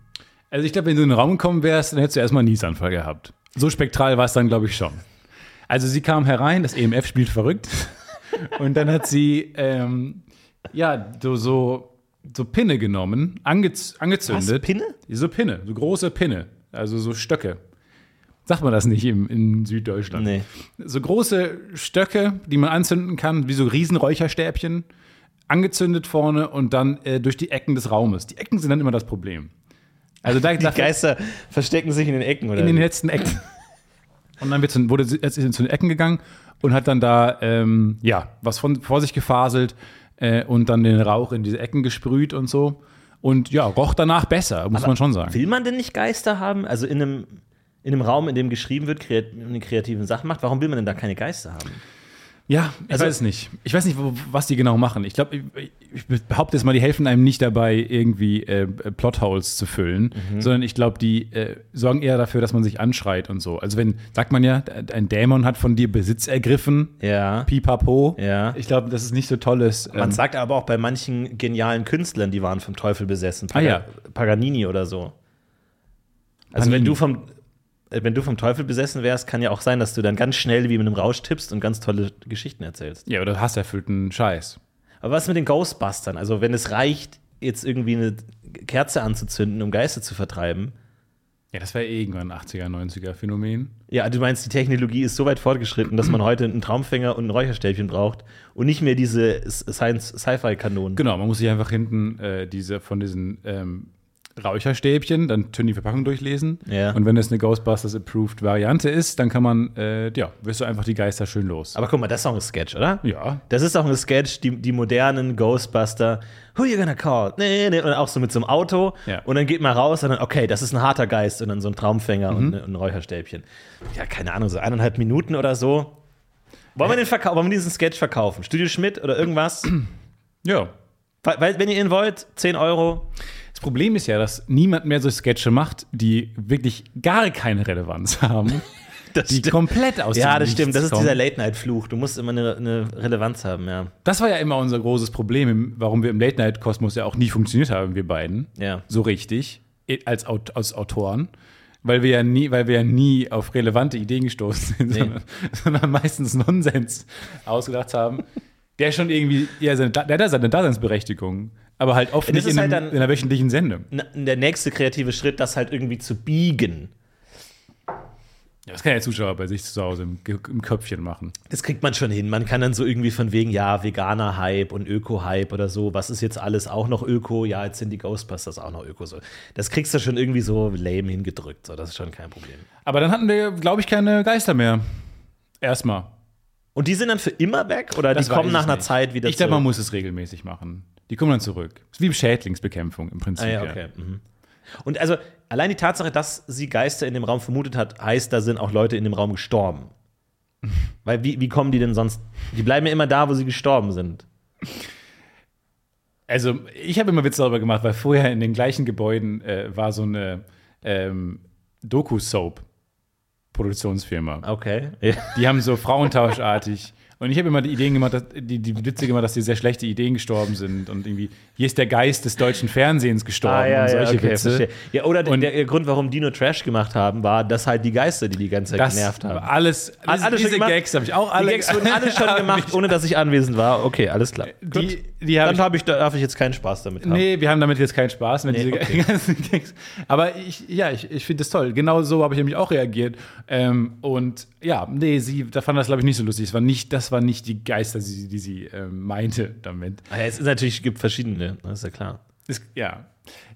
S2: Also ich glaube, wenn du in den Raum gekommen wärst, dann hättest du erstmal einen Niesanfall gehabt. So spektral war es dann, glaube ich, schon. Also sie kam herein, das EMF spielt verrückt. Und dann hat sie, ähm, ja, so, so, so Pinne genommen, angez angezündet.
S1: Pinne?
S2: So Pinne, so große Pinne, also so Stöcke. Sagt man das nicht im, in Süddeutschland?
S1: Nee.
S2: So große Stöcke, die man anzünden kann, wie so Riesenräucherstäbchen, angezündet vorne und dann äh, durch die Ecken des Raumes. Die Ecken sind dann immer das Problem. Also da,
S1: Die Geister verstecken sich in den Ecken, oder?
S2: in den letzten Ecken. Und dann zu, wurde sie jetzt zu den Ecken gegangen und hat dann da ähm, ja was von, vor sich gefaselt äh, und dann den Rauch in diese Ecken gesprüht und so. Und ja, roch danach besser, muss man schon sagen.
S1: Will man denn nicht Geister haben? Also in einem, in einem Raum, in dem geschrieben wird, kreat eine kreativen Sachen macht, warum will man denn da keine Geister haben?
S2: Ja, ich
S1: Also-
S2: weiß es nicht. Ich weiß nicht, was die genau machen. Ich glaube, ich, ich behaupte jetzt mal, die helfen einem nicht dabei, irgendwie äh, Plotholes zu füllen,
S1: Mhm.
S2: sondern ich glaube, die äh, sorgen eher dafür, dass man sich anschreit und so. Also wenn, sagt man ja, ein Dämon hat von dir Besitz ergriffen,
S1: Ja.
S2: pipapo.
S1: Ja.
S2: Ich glaube, das ist nicht so tolles.
S1: Man
S2: ähm,
S1: sagt aber auch bei manchen genialen Künstlern, die waren vom Teufel besessen.
S2: Ah, ja.
S1: Paganini oder so. Also
S2: Panini.
S1: wenn du vom wenn du vom Teufel besessen wärst, kann ja auch sein, dass du dann ganz schnell wie mit einem Rausch tippst und ganz tolle Geschichten erzählst.
S2: ja, oder hasserfüllten Scheiß.
S1: Aber was mit den Ghostbustern? Also wenn es reicht, jetzt irgendwie eine Kerze anzuzünden, um Geister zu vertreiben.
S2: Ja, das wäre irgendwann ein 80er, 90er Phänomen.
S1: Ja, du meinst, die Technologie ist so weit fortgeschritten, dass man heute einen Traumfänger und ein Räucherstäbchen braucht und nicht mehr diese Sci-Fi-Kanonen.
S2: Genau, man muss sich einfach hinten äh, diese von diesen ähm, Räucherstäbchen, dann schön die Verpackung durchlesen.
S1: Ja.
S2: Und wenn es eine Ghostbusters Approved Variante ist, dann kann man, äh, ja, wirst du einfach die Geister schön los.
S1: Aber guck mal, das ist auch ein Sketch, oder?
S2: ja.
S1: Das ist auch ein Sketch, die, die modernen Ghostbuster. Who you gonna call? Nee, nee. Und auch so mit so einem Auto.
S2: Ja.
S1: Und dann geht man raus und dann, okay, das ist ein harter Geist und dann so ein Traumfänger und ein Räucherstäbchen. Ja, keine Ahnung, so eineinhalb Minuten oder so. Wollen wir, den verkau- wollen wir diesen Sketch verkaufen? Studio Schmidt oder irgendwas?
S2: Ja.
S1: Weil, wenn ihr ihn wollt, 10 Euro.
S2: Das Problem ist ja, dass niemand mehr so Sketche macht, die wirklich gar keine Relevanz haben.
S1: Das
S2: die komplett aus
S1: Ja, das stimmt. Das ist
S2: kommen.
S1: dieser Late-Night-Fluch. Du musst immer eine, eine Relevanz haben, ja.
S2: Das war ja immer unser großes Problem, warum wir im Late-Night-Kosmos ja auch nie funktioniert haben, wir beiden.
S1: Ja.
S2: So richtig, als, als Autoren. Weil wir, ja nie, weil wir ja nie auf relevante Ideen gestoßen sind,
S1: Nee.
S2: sondern, sondern meistens Nonsens ausgedacht haben. Der schon irgendwie, ja, seine, der hat ja seine Daseinsberechtigung. Aber halt oft
S1: Das
S2: nicht in,
S1: halt
S2: einem, in einer wöchentlichen Sendung.
S1: Der nächste kreative Schritt, das halt irgendwie zu biegen.
S2: Ja, das kann ja der Zuschauer bei sich zu Hause im, im Köpfchen machen.
S1: Das kriegt man schon hin. Man kann dann so irgendwie von wegen, ja, Veganer-Hype und Öko-Hype oder so. Was ist jetzt alles auch noch Öko? Ja, jetzt sind die Ghostbusters auch noch Öko. So. Das kriegst du schon irgendwie so lame hingedrückt. So. Das ist schon kein Problem.
S2: Aber dann hatten wir, glaube ich, keine Geister mehr. Erstmal.
S1: Und die sind dann für immer weg? Oder
S2: Das
S1: die kommen nach einer
S2: nicht.
S1: Zeit wieder
S2: Ich glaube, man muss es regelmäßig machen. Die kommen dann zurück. Ist wie Schädlingsbekämpfung im Prinzip.
S1: Ah, ja, okay. Mhm. Und also allein die Tatsache, dass sie Geister in dem Raum vermutet hat, heißt, da sind auch Leute in dem Raum gestorben. Weil wie, wie kommen die denn sonst? Die bleiben ja immer da, wo sie gestorben sind.
S2: also ich habe immer Witze darüber gemacht, weil vorher in den gleichen Gebäuden äh, war so eine ähm, Doku-Soap-Produktionsfirma.
S1: Okay. Ja.
S2: Die haben so frauentauschartig. Und ich habe immer die Ideen gemacht, dass, die, die Witze gemacht, dass die sehr schlechte Ideen gestorben sind. Und irgendwie, hier ist der Geist des deutschen Fernsehens gestorben
S1: Ah, ja,
S2: und solche
S1: ja, okay,
S2: Witze.
S1: verstehe. Ja, oder
S2: Und-
S1: der, der Grund, warum die nur Trash gemacht haben, war, dass halt die Geister, die die ganze Zeit
S2: Das
S1: genervt haben.
S2: alles,
S1: alles schon
S2: diese? Gags habe ich auch alle.
S1: die Gags wurden alle schon gemacht, ohne dass ich anwesend war. Okay, alles klar. Gut.
S2: Die, die habe
S1: Dann
S2: ich
S1: hab ich, darf ich jetzt keinen Spaß damit haben.
S2: Nee, wir haben damit jetzt keinen Spaß mit
S1: Nee, okay.
S2: ganzen Gags. Aber ich, ja, ich, ich finde das toll. Genau so habe ich nämlich auch reagiert. Ähm, und ja, nee, sie, da fand das, glaube ich, nicht so lustig. Es war nicht, das war nicht die Geister, die, sie- die sie ähm, meinte damit.
S1: Ah, ja, Es ist natürlich, gibt verschiedene, das ist ja klar.
S2: Ist, ja.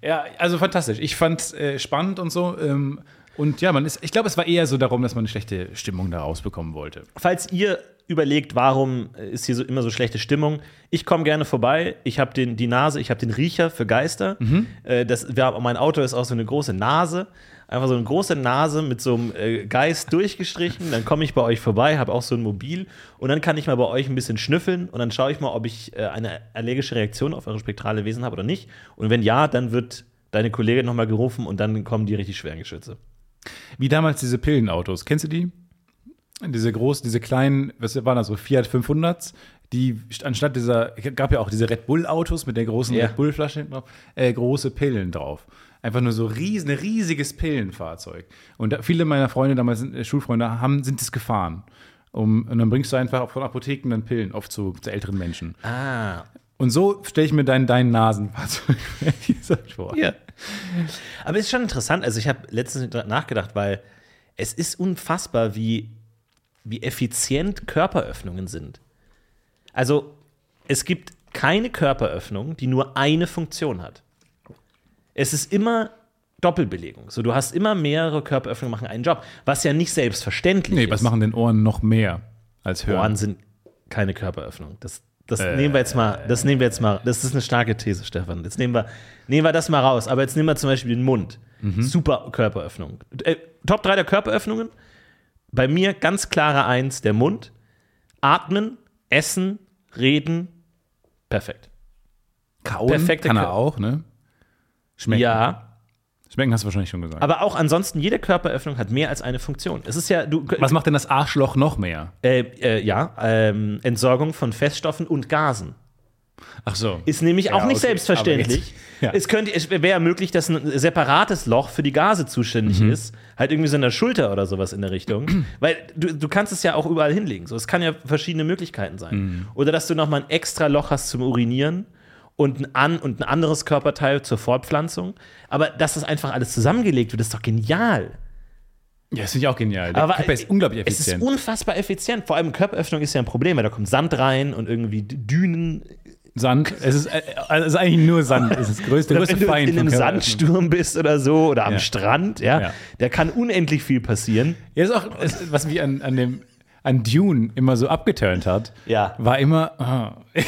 S2: ja, also fantastisch. Ich fand es äh, spannend und so. Ähm, und ja, man ist, ich glaube, es war eher so darum, dass man eine schlechte Stimmung da rausbekommen wollte.
S1: Falls ihr überlegt, warum ist hier so immer so schlechte Stimmung, ich komme gerne vorbei. Ich habe die Nase, ich habe den Riecher für Geister. Äh, das, mein Auto ist auch so eine große Nase. Einfach so eine große Nase mit so einem äh, Geist durchgestrichen. Dann komme ich bei euch vorbei, habe auch so ein Mobil. Und dann kann ich mal bei euch ein bisschen schnüffeln. Und dann schaue ich mal, ob ich äh, eine allergische Reaktion auf eure spektrale Wesen habe oder nicht. Und wenn ja, dann wird deine Kollegin nochmal gerufen und dann kommen die richtig schweren Geschütze.
S2: Wie damals diese Pillenautos. Kennst du die? Diese großen, diese kleinen, was waren das so, Fiat 500s, die anstatt dieser, gab ja auch diese Red Bull-Autos mit der großen
S1: Ja.
S2: Red Bull-Flasche hinten drauf, äh, große Pillen drauf. Einfach nur so riesen, riesiges Pillenfahrzeug. Und da, viele meiner Freunde, damals äh, Schulfreunde, haben, sind es gefahren. Um, und dann bringst du einfach von Apotheken dann Pillen, oft zu, zu älteren Menschen.
S1: Ah,
S2: Und so stelle ich mir dein, dein Nasenfahrzeug vor.
S1: Ja. Aber es ist schon interessant. Also, ich habe letztens nachgedacht, weil es ist unfassbar, wie, wie effizient Körperöffnungen sind. Also, es gibt keine Körperöffnung, die nur eine Funktion hat. Es ist immer Doppelbelegung. So, du hast immer mehrere Körperöffnungen machen einen Job, was ja nicht selbstverständlich
S2: Nee,
S1: ist.
S2: was machen denn Ohren noch mehr als Hören?
S1: Ohren sind keine Körperöffnung. Das, das nehmen wir jetzt mal, das nehmen wir jetzt mal, das ist eine starke These, Stefan. Jetzt nehmen wir, nehmen wir das mal raus. Aber jetzt nehmen wir zum Beispiel den Mund. Super Körperöffnung. Äh, Top 3 der Körperöffnungen. Bei mir ganz klare Eins, der Mund. Atmen, essen, reden. Perfekt.
S2: Kauen
S1: Perfekte
S2: kann
S1: Kör-
S2: er auch, ne? Schmecken.
S1: Ja.
S2: Schmecken hast du wahrscheinlich schon gesagt.
S1: Aber auch ansonsten, jede Körperöffnung hat mehr als eine Funktion. Es ist ja, du,
S2: Was macht denn das Arschloch noch mehr?
S1: äh, äh, ja, ähm, Entsorgung von Feststoffen und Gasen.
S2: Ach so.
S1: Ist nämlich
S2: Ja,
S1: auch nicht
S2: okay,
S1: selbstverständlich.
S2: jetzt- ja.
S1: Es, könnte, es wäre ja möglich, dass ein separates Loch für die Gase zuständig
S2: Mhm.
S1: ist. Halt irgendwie so in der Schulter oder sowas in der Richtung. Weil du, du kannst es ja auch überall hinlegen. So, es kann ja verschiedene Möglichkeiten sein.
S2: Mhm.
S1: Oder dass du nochmal ein extra Loch hast zum Urinieren und ein, an, und ein anderes Körperteil zur Fortpflanzung. Aber dass das einfach alles zusammengelegt wird, ist doch genial.
S2: Ja, das finde ich auch genial. Der
S1: Aber
S2: Körper ist unglaublich
S1: Es
S2: effizient.
S1: ist unfassbar effizient. Vor allem Körperöffnung ist ja ein Problem, weil da kommt Sand rein und irgendwie Dünen
S2: Sand. Es ist, äh, also es ist eigentlich nur Sand. Es ist das größte, größte
S1: wenn du
S2: Feind.
S1: in einem. Sandsturm bist oder so oder am
S2: Ja.
S1: Strand, ja,
S2: Ja.
S1: da kann unendlich viel passieren.
S2: Ja, ist auch, es- was mich an, an dem an Dune immer so abgeturnt hat,
S1: Ja.
S2: war immer, ah.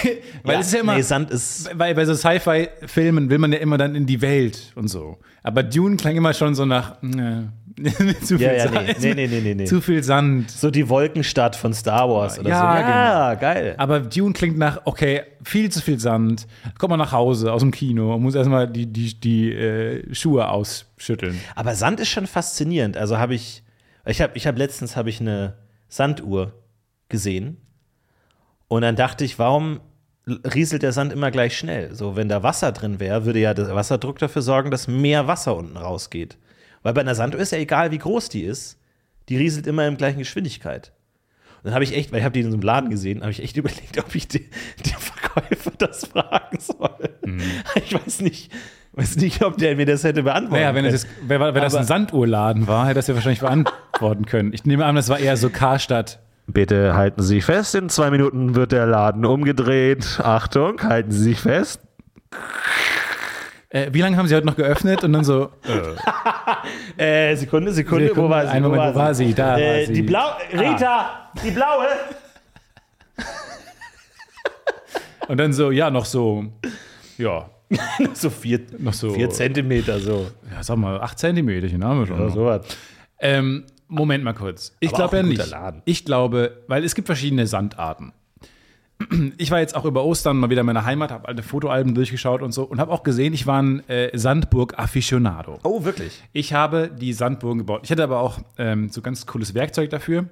S2: weil es ist ja immer,
S1: nee, Sand ist
S2: weil bei so Sci-Fi-Filmen will man ja immer dann in die Welt und so. Aber Dune klang immer schon so nach äh, zu viel
S1: Ja, ja.
S2: Sand.
S1: Nee, nee, nee, nee, nee.
S2: Zu viel Sand.
S1: so die Wolkenstadt von Star Wars oder
S2: Ja,
S1: so. Ja, geil.
S2: Aber Dune klingt nach, okay, viel zu viel Sand. Kommt man nach Hause aus dem Kino und muss erstmal die, die, die äh, Schuhe ausschütteln.
S1: Aber Sand ist schon faszinierend. Also habe ich, ich habe ich hab letztens habe ich eine Sanduhr gesehen und dann dachte ich, warum rieselt der Sand immer gleich schnell? So, wenn da Wasser drin wäre, würde ja der Wasserdruck dafür sorgen, dass mehr Wasser unten rausgeht. Weil bei einer Sanduhr ist ja egal, wie groß die ist, die rieselt immer in gleichen Geschwindigkeit. Und dann habe ich echt, weil ich habe die in so einem Laden gesehen, habe ich echt überlegt, ob ich den, den Verkäufer das fragen soll.
S2: Mhm.
S1: Ich weiß nicht, weiß nicht, ob der mir das hätte beantworten
S2: Naja, wenn,
S1: können.
S2: es, wenn, wenn das ein Sanduhrladen war, hätte das ja wahrscheinlich beantworten können. Ich nehme an, das war eher so Karstadt.
S1: Bitte halten Sie sich fest, in zwei Minuten wird der Laden umgedreht. Achtung, halten Sie sich fest.
S2: Äh, wie lange haben Sie heute noch geöffnet? Und dann so,
S1: Äh, Sekunde, Sekunde,
S2: Sekunde,
S1: wo war sie?
S2: einen Moment, wo war sie? Da
S1: äh,
S2: war sie.
S1: Die blaue, Rita, die blaue.
S2: und dann so, ja, noch so, ja,
S1: so vier,
S2: noch so,
S1: vier Zentimeter, so.
S2: ja, sag mal, acht Zentimeter haben wir schon.
S1: Oder
S2: noch.
S1: sowas.
S2: Ähm, Moment mal kurz. Ich glaube ja nicht.
S1: Laden.
S2: Ich glaube, weil es gibt verschiedene Sandarten. ich war jetzt auch über Ostern mal wieder in meiner Heimat, habe alte Fotoalben durchgeschaut und so und habe auch gesehen, ich war ein äh, Sandburg-Afficionado.
S1: Oh, wirklich?
S2: Ich habe die Sandburgen gebaut. Ich hatte aber auch ähm, so ganz cooles Werkzeug dafür,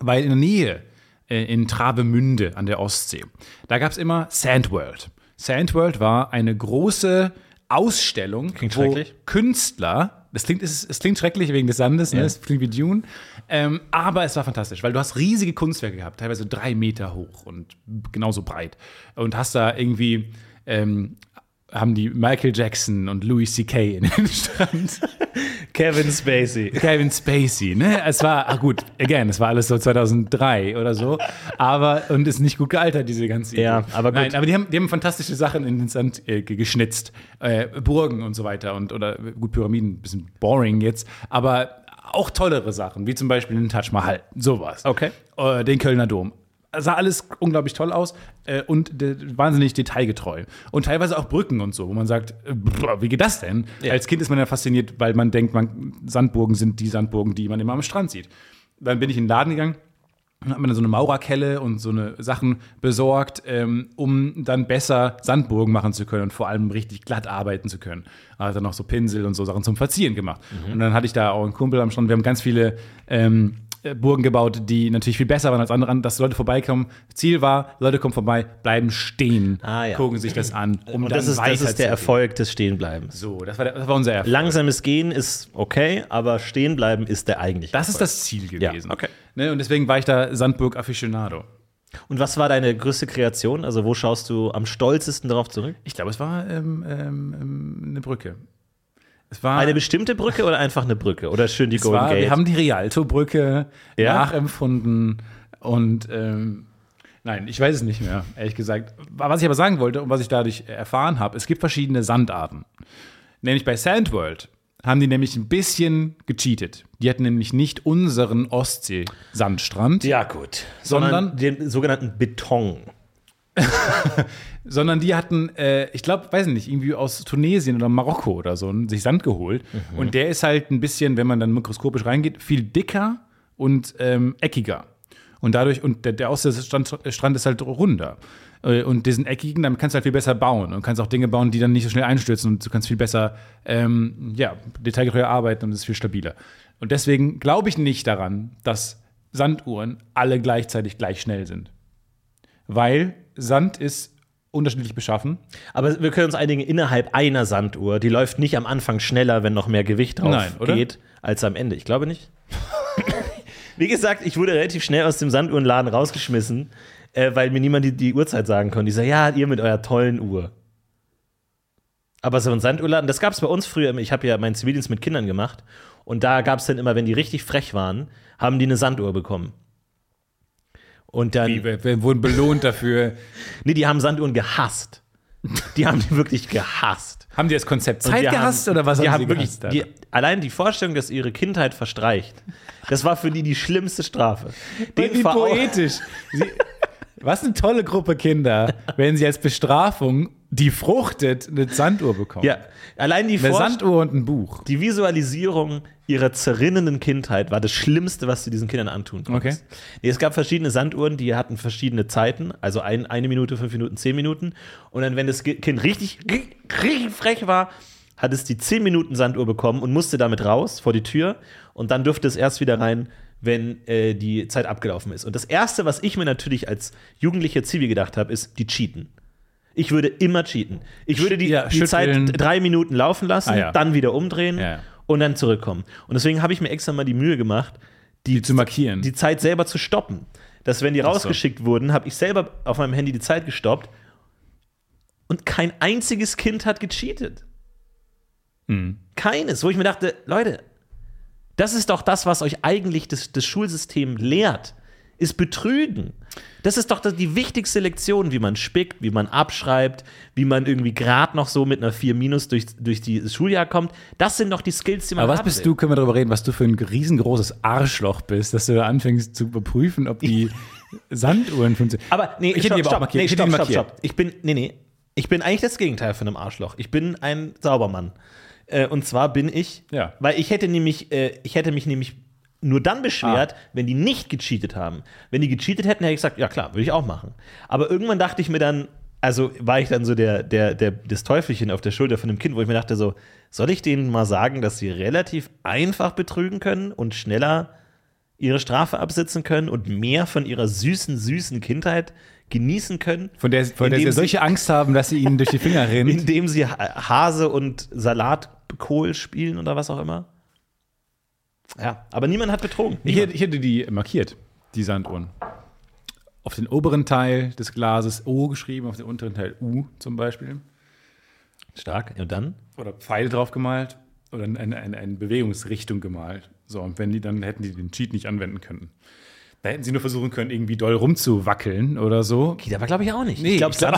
S2: weil in der Nähe äh, in Travemünde an der Ostsee, da gab es immer Sandworld. Sandworld war eine große Ausstellung,
S1: Klingt
S2: wo
S1: schrecklich.
S2: Künstler, das klingt, es, es klingt schrecklich wegen des Sandes, ne?
S1: Ja.
S2: es klingt wie Dune, ähm, aber es war fantastisch, weil du hast riesige Kunstwerke gehabt, teilweise drei Meter hoch und genauso breit und hast da irgendwie ähm, haben die Michael Jackson und Louis C.K. in den Strand.
S1: Kevin Spacey.
S2: Kevin Spacey, ne? Es war, ah gut, again, es war alles so 2003 oder so, aber, und ist nicht gut gealtert, diese ganze
S1: Ja,
S2: Idee.
S1: aber gut.
S2: Nein, aber die haben, die haben fantastische Sachen in den Sand äh, ge- geschnitzt, äh, Burgen und so weiter und, oder, gut, Pyramiden, ein bisschen boring jetzt, aber auch tollere Sachen, wie zum Beispiel den Taj Mahal, sowas.
S1: Okay.
S2: Äh, den Kölner Dom. Sah alles unglaublich toll aus äh, und de wahnsinnig detailgetreu. Und teilweise auch Brücken und so, wo man sagt, äh, brr, wie geht das denn?
S1: Ja.
S2: Als Kind ist man ja fasziniert, weil man denkt, man, Sandburgen sind die Sandburgen, die man immer am Strand sieht. Dann bin ich in den Laden gegangen und habe mir dann so eine Maurerkelle und so eine Sachen besorgt, ähm, um dann besser Sandburgen machen zu können und vor allem richtig glatt arbeiten zu können. Habe dann noch so Pinsel und so Sachen zum Verzieren gemacht. Und dann hatte ich da auch einen Kumpel am Strand. Wir haben ganz viele ähm, äh, Burgen gebaut, die natürlich viel besser waren als andere, dass Leute vorbeikommen. Ziel war, Leute kommen vorbei, bleiben stehen,
S1: Ah, ja.
S2: gucken sich das an, um
S1: Und das ist, das ist der. Erfolg des Stehenbleibens.
S2: So, das war, der, das war unser Erfolg.
S1: Langsames Gehen ist okay, aber stehen bleiben ist der eigentliche.
S2: Das ist
S1: Erfolg.
S2: das Ziel
S1: Ja,
S2: gewesen.
S1: okay.
S2: Ne, und deswegen war ich da Sandburg Aficionado.
S1: Und was war deine größte Kreation? Also, wo schaust du am stolzesten darauf zurück?
S2: Ich glaube, es war ähm, ähm, ähm, eine Brücke.
S1: Eine bestimmte Brücke oder einfach eine Brücke? Oder schön die Golden
S2: war
S1: Gate?
S2: wir haben die Rialto-Brücke
S1: Ja?
S2: nachempfunden und ähm, nein, ich weiß es nicht mehr, ehrlich gesagt. Was ich aber sagen wollte und was ich dadurch erfahren habe, es gibt verschiedene Sandarten. Nämlich bei Sandworld haben die nämlich ein bisschen gecheatet. Die hatten nämlich nicht unseren Ostsee-Sandstrand,
S1: ja, gut.
S2: Sondern-
S1: Sondern den sogenannten Beton.
S2: sondern die hatten, äh, ich glaube, weiß nicht, irgendwie aus Tunesien oder Marokko oder so, sich Sand geholt. Und der ist halt ein bisschen, wenn man dann mikroskopisch reingeht, viel dicker und ähm, eckiger. Und dadurch, und der, der Ostseestrand Strand ist halt runder. Äh, Und diesen eckigen, damit kannst du halt viel besser bauen. Und kannst auch Dinge bauen, die dann nicht so schnell einstürzen. Und du kannst viel besser, ähm, ja, detailgetreuer arbeiten und es ist viel stabiler. Und deswegen glaube ich nicht daran, dass Sanduhren alle gleichzeitig gleich schnell sind. Weil Sand ist unterschiedlich beschaffen.
S1: Aber wir können uns einigen, innerhalb einer Sanduhr, die läuft nicht am Anfang schneller, wenn noch mehr Gewicht drauf
S2: Nein,
S1: geht, als am Ende. Ich glaube nicht. Wie gesagt, ich wurde relativ schnell aus dem Sanduhrenladen rausgeschmissen, äh, weil mir niemand die, die Uhrzeit sagen konnte. Die so, ja, ihr mit eurer tollen Uhr. Aber so ein Sanduhrladen, das gab es bei uns früher. Ich habe ja meinen Zivildienst mit Kindern gemacht. Und da gab es dann immer, wenn die richtig frech waren, haben die eine Sanduhr bekommen. Und dann.
S2: Die wir, wir wurden belohnt dafür.
S1: Nee, die haben Sanduhren gehasst. Die haben die wirklich gehasst.
S2: Haben die das Konzept Zeit gehasst
S1: haben,
S2: oder was
S1: die
S2: haben
S1: wirklich,
S2: gehasst?
S1: die, Allein die Vorstellung, dass ihre Kindheit verstreicht, das war für die die schlimmste Strafe.
S2: Wie
S1: vor Augen-
S2: poetisch. Sie, was eine tolle Gruppe Kinder, wenn sie als Bestrafung die fruchtet eine Sanduhr bekommen.
S1: Ja, allein die,
S2: Eine
S1: Vor
S2: Sanduhr und ein Buch.
S1: die Visualisierung ihrer zerrinnenden Kindheit war das Schlimmste, was du diesen Kindern antun konntest.
S2: Okay.
S1: Nee, es gab verschiedene Sanduhren, die hatten verschiedene Zeiten, also ein, eine Minute, fünf Minuten, zehn Minuten. Und dann, wenn das Kind richtig, richtig, richtig frech war, hat es die zehn Minuten Sanduhr bekommen und musste damit raus vor die Tür. Und dann durfte es erst wieder rein, wenn äh, die Zeit abgelaufen ist. Und das Erste, was ich mir natürlich als jugendlicher Zivi gedacht habe, ist, die cheaten. Ich würde immer cheaten. Ich würde die,
S2: Ja,
S1: die Zeit drei Minuten laufen lassen,
S2: Ah, ja.
S1: dann wieder umdrehen
S2: Ja.
S1: und dann zurückkommen. Und deswegen habe ich mir extra mal die Mühe gemacht, die,
S2: Die zu markieren.
S1: die Zeit selber zu stoppen. Dass, wenn die
S2: so.
S1: rausgeschickt wurden, habe ich selber auf meinem Handy die Zeit gestoppt und kein einziges Kind hat gecheatet.
S2: Hm.
S1: Keines, wo ich mir dachte, Leute, das ist doch das, was euch eigentlich das, das Schulsystem lehrt, ist Betrügen. Das ist doch das- die wichtigste Lektion, wie man spickt, wie man abschreibt, wie man irgendwie gerade noch so mit einer 4 minus durch, durch die Schuljahr kommt. Das sind doch die Skills, die man
S2: Aber was bist
S1: will.
S2: du, können wir darüber reden, was du für ein riesengroßes Arschloch bist, dass du da anfängst zu überprüfen, ob die Sanduhren funktionieren.
S1: Aber nee,
S2: Ich hätte aber auch
S1: stopp,
S2: markiert.
S1: Nee,
S2: Ich hätte
S1: stopp, stopp,
S2: markiert.
S1: stopp. Ich bin, nee, nee. Ich bin eigentlich das Gegenteil von einem Arschloch. Ich bin ein Saubermann. Äh, und zwar bin ich,
S2: Ja.
S1: weil ich hätte nämlich, äh, ich hätte mich nämlich nur dann beschwert, wenn die nicht gecheatet haben. Wenn die gecheatet hätten, hätte ich gesagt, ja klar, würde ich auch machen. Aber irgendwann dachte ich mir dann, also war ich dann so der, der, der, das Teufelchen auf der Schulter von dem Kind, wo ich mir dachte so, soll ich denen mal sagen, dass sie relativ einfach betrügen können und schneller ihre Strafe absitzen können und mehr von ihrer süßen, süßen Kindheit genießen können?
S2: Von der, von der sie solche Angst haben, dass sie ihnen durch die Finger rinnt.
S1: Indem sie Ha- Hase und Salatkohl spielen oder was auch immer? Ja, aber niemand hat betrogen.
S2: Ich
S1: Niemand.
S2: hätte, ich hätte die markiert, die Sanduhren. Auf den oberen Teil des Glases O geschrieben, auf den unteren Teil U zum Beispiel.
S1: Stark. Und dann?
S2: Oder Pfeil drauf gemalt oder eine, eine, eine Bewegungsrichtung gemalt. So, und wenn die, dann hätten die den Cheat nicht anwenden können. Da hätten sie nur versuchen können, irgendwie doll rumzuwackeln oder so.
S1: Geht aber, glaube ich, auch nicht.
S2: Nee,
S1: ich glaube,
S2: ich glaub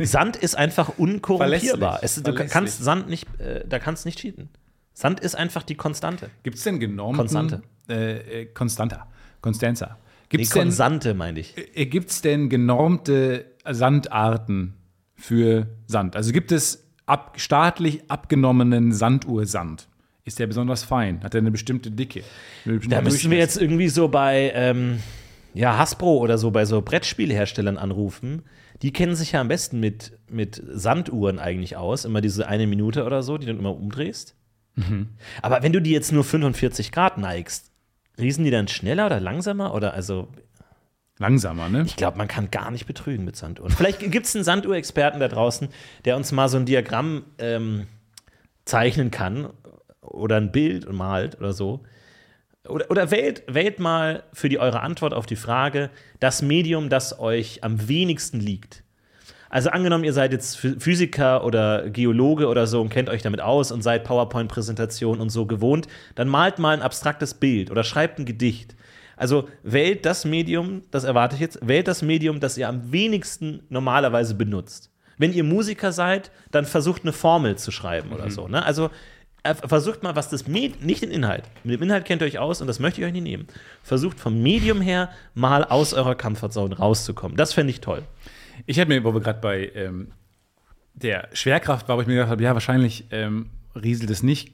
S1: Sand, ist, Sand einfach unkorrumpierbar. Es, du kannst Sand nicht, äh, da kannst nicht cheaten. Sand ist einfach die Konstante.
S2: Gibt es denn genormten
S1: Konstante.
S2: Äh, äh, Constanta. Constanza.
S1: Die
S2: Gibt es denn,
S1: Konsante, meine ich.
S2: äh, gibt's denn genormte Sandarten für Sand? Also gibt es ab, staatlich abgenommenen Sanduhrsand? Ist der besonders fein? Hat er eine bestimmte Dicke? Einen bestimmten
S1: Da müssten wir jetzt irgendwie so bei ähm, ja, Hasbro oder so bei so Brettspielherstellern anrufen. Die kennen sich ja am besten mit, mit Sanduhren eigentlich aus. Immer diese eine Minute oder so, die du dann immer umdrehst.
S2: Mhm.
S1: Aber wenn du die jetzt nur 45 Grad neigst, riesen die dann schneller oder langsamer? Oder also,
S2: langsamer, ne?
S1: ich glaube, man kann gar nicht betrügen mit Sanduhren. Vielleicht gibt es einen Sanduhrexperten da draußen, der uns mal so ein Diagramm ähm, zeichnen kann oder ein Bild und malt oder so. Oder, oder wählt, wählt mal für die eure Antwort auf die Frage das Medium, das euch am wenigsten liegt. Also angenommen, ihr seid jetzt Phy- Physiker oder Geologe oder so und kennt euch damit aus und seid PowerPoint-Präsentationen und so gewohnt, dann malt mal ein abstraktes Bild oder schreibt ein Gedicht. Also wählt das Medium, das erwarte ich jetzt, wählt das Medium, das ihr am wenigsten normalerweise benutzt. Wenn ihr Musiker seid, dann versucht eine Formel zu schreiben oder so. Ne? Also versucht mal, was das Medium, nicht den Inhalt. Mit dem Inhalt kennt ihr euch aus und das möchte ich euch nicht nehmen. Versucht vom Medium her mal aus eurer Comfortzone rauszukommen. Das fände ich toll.
S2: Ich hätte mir, wo wir gerade bei ähm, der Schwerkraft war, wo ich mir gedacht habe, ja, wahrscheinlich ähm, rieselt es nicht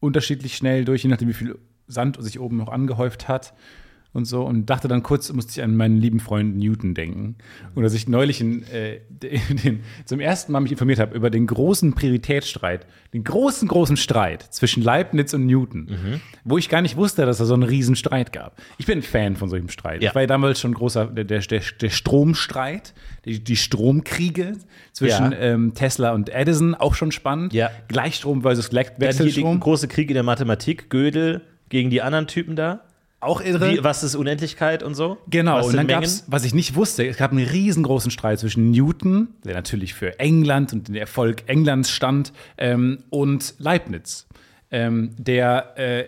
S2: unterschiedlich schnell durch, je nachdem, wie viel Sand sich oben noch angehäuft hat und so. Und dachte dann kurz, musste ich an meinen lieben Freund Newton denken. Und dass ich neulich in, äh, den, zum ersten Mal mich informiert habe über den großen Prioritätsstreit, den großen, großen Streit zwischen Leibniz und Newton, wo ich gar nicht wusste, dass es so einen riesen Streit gab. Ich bin ein Fan von solchem Streit.
S1: Ja.
S2: Ich war ja damals schon großer, der, der, der, Stromstreit, die, die Stromkriege zwischen
S1: Ja.
S2: ähm, Tesla und Edison, auch schon spannend.
S1: Ja.
S2: Gleichstrom versus Le-
S1: Dann hier die
S2: Wechselstrom,
S1: große Krieg in der Mathematik, Gödel gegen die anderen Typen da.
S2: Auch irre.
S1: Wie, was ist Unendlichkeit und so?
S2: Genau,
S1: was
S2: und dann gab es, was ich nicht wusste, es gab einen riesengroßen Streit zwischen Newton, der natürlich für England und den Erfolg Englands stand, ähm, und Leibniz. Ähm, der, äh,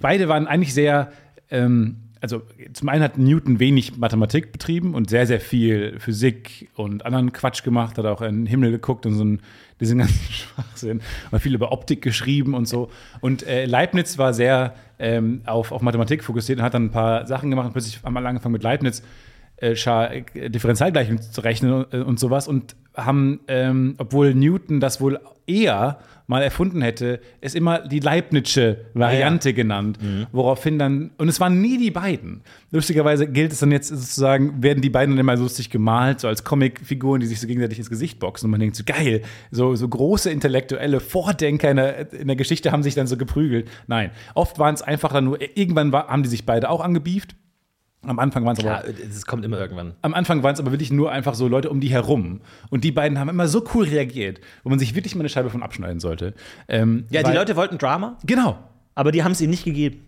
S2: beide waren eigentlich sehr, ähm, also zum einen hat Newton wenig Mathematik betrieben und sehr, sehr viel Physik und anderen Quatsch gemacht, hat auch in den Himmel geguckt und so ein, diesen ganzen Schwachsinn, hat viel über Optik geschrieben und so. Und äh, Leibniz war sehr ähm, auf, auf Mathematik fokussiert und hat dann ein paar Sachen gemacht und plötzlich haben alle angefangen mit Leibniz äh, äh, Differentialgleichungen zu rechnen äh, und sowas und haben, ähm, obwohl Newton das wohl eher mal erfunden hätte, es immer die Leibnizsche Variante genannt, woraufhin dann, und es waren nie die beiden. Lustigerweise gilt es dann jetzt sozusagen, werden die beiden dann immer so lustig gemalt, so als Comicfiguren, die sich so gegenseitig ins Gesicht boxen und man denkt so, geil, so, so große intellektuelle Vordenker in der, in der Geschichte haben sich dann so geprügelt. Nein, oft waren es einfach dann nur, irgendwann war, haben die sich beide auch angebieft. Am Anfang waren es aber
S1: Ja, es kommt immer irgendwann.
S2: am Anfang waren es aber wirklich nur einfach so Leute um die herum. Und die beiden haben immer so cool reagiert, wo man sich wirklich mal eine Scheibe von abschneiden sollte. Ähm,
S1: Ja, die Leute wollten Drama,
S2: Genau.
S1: aber die haben es ihnen nicht gegeben.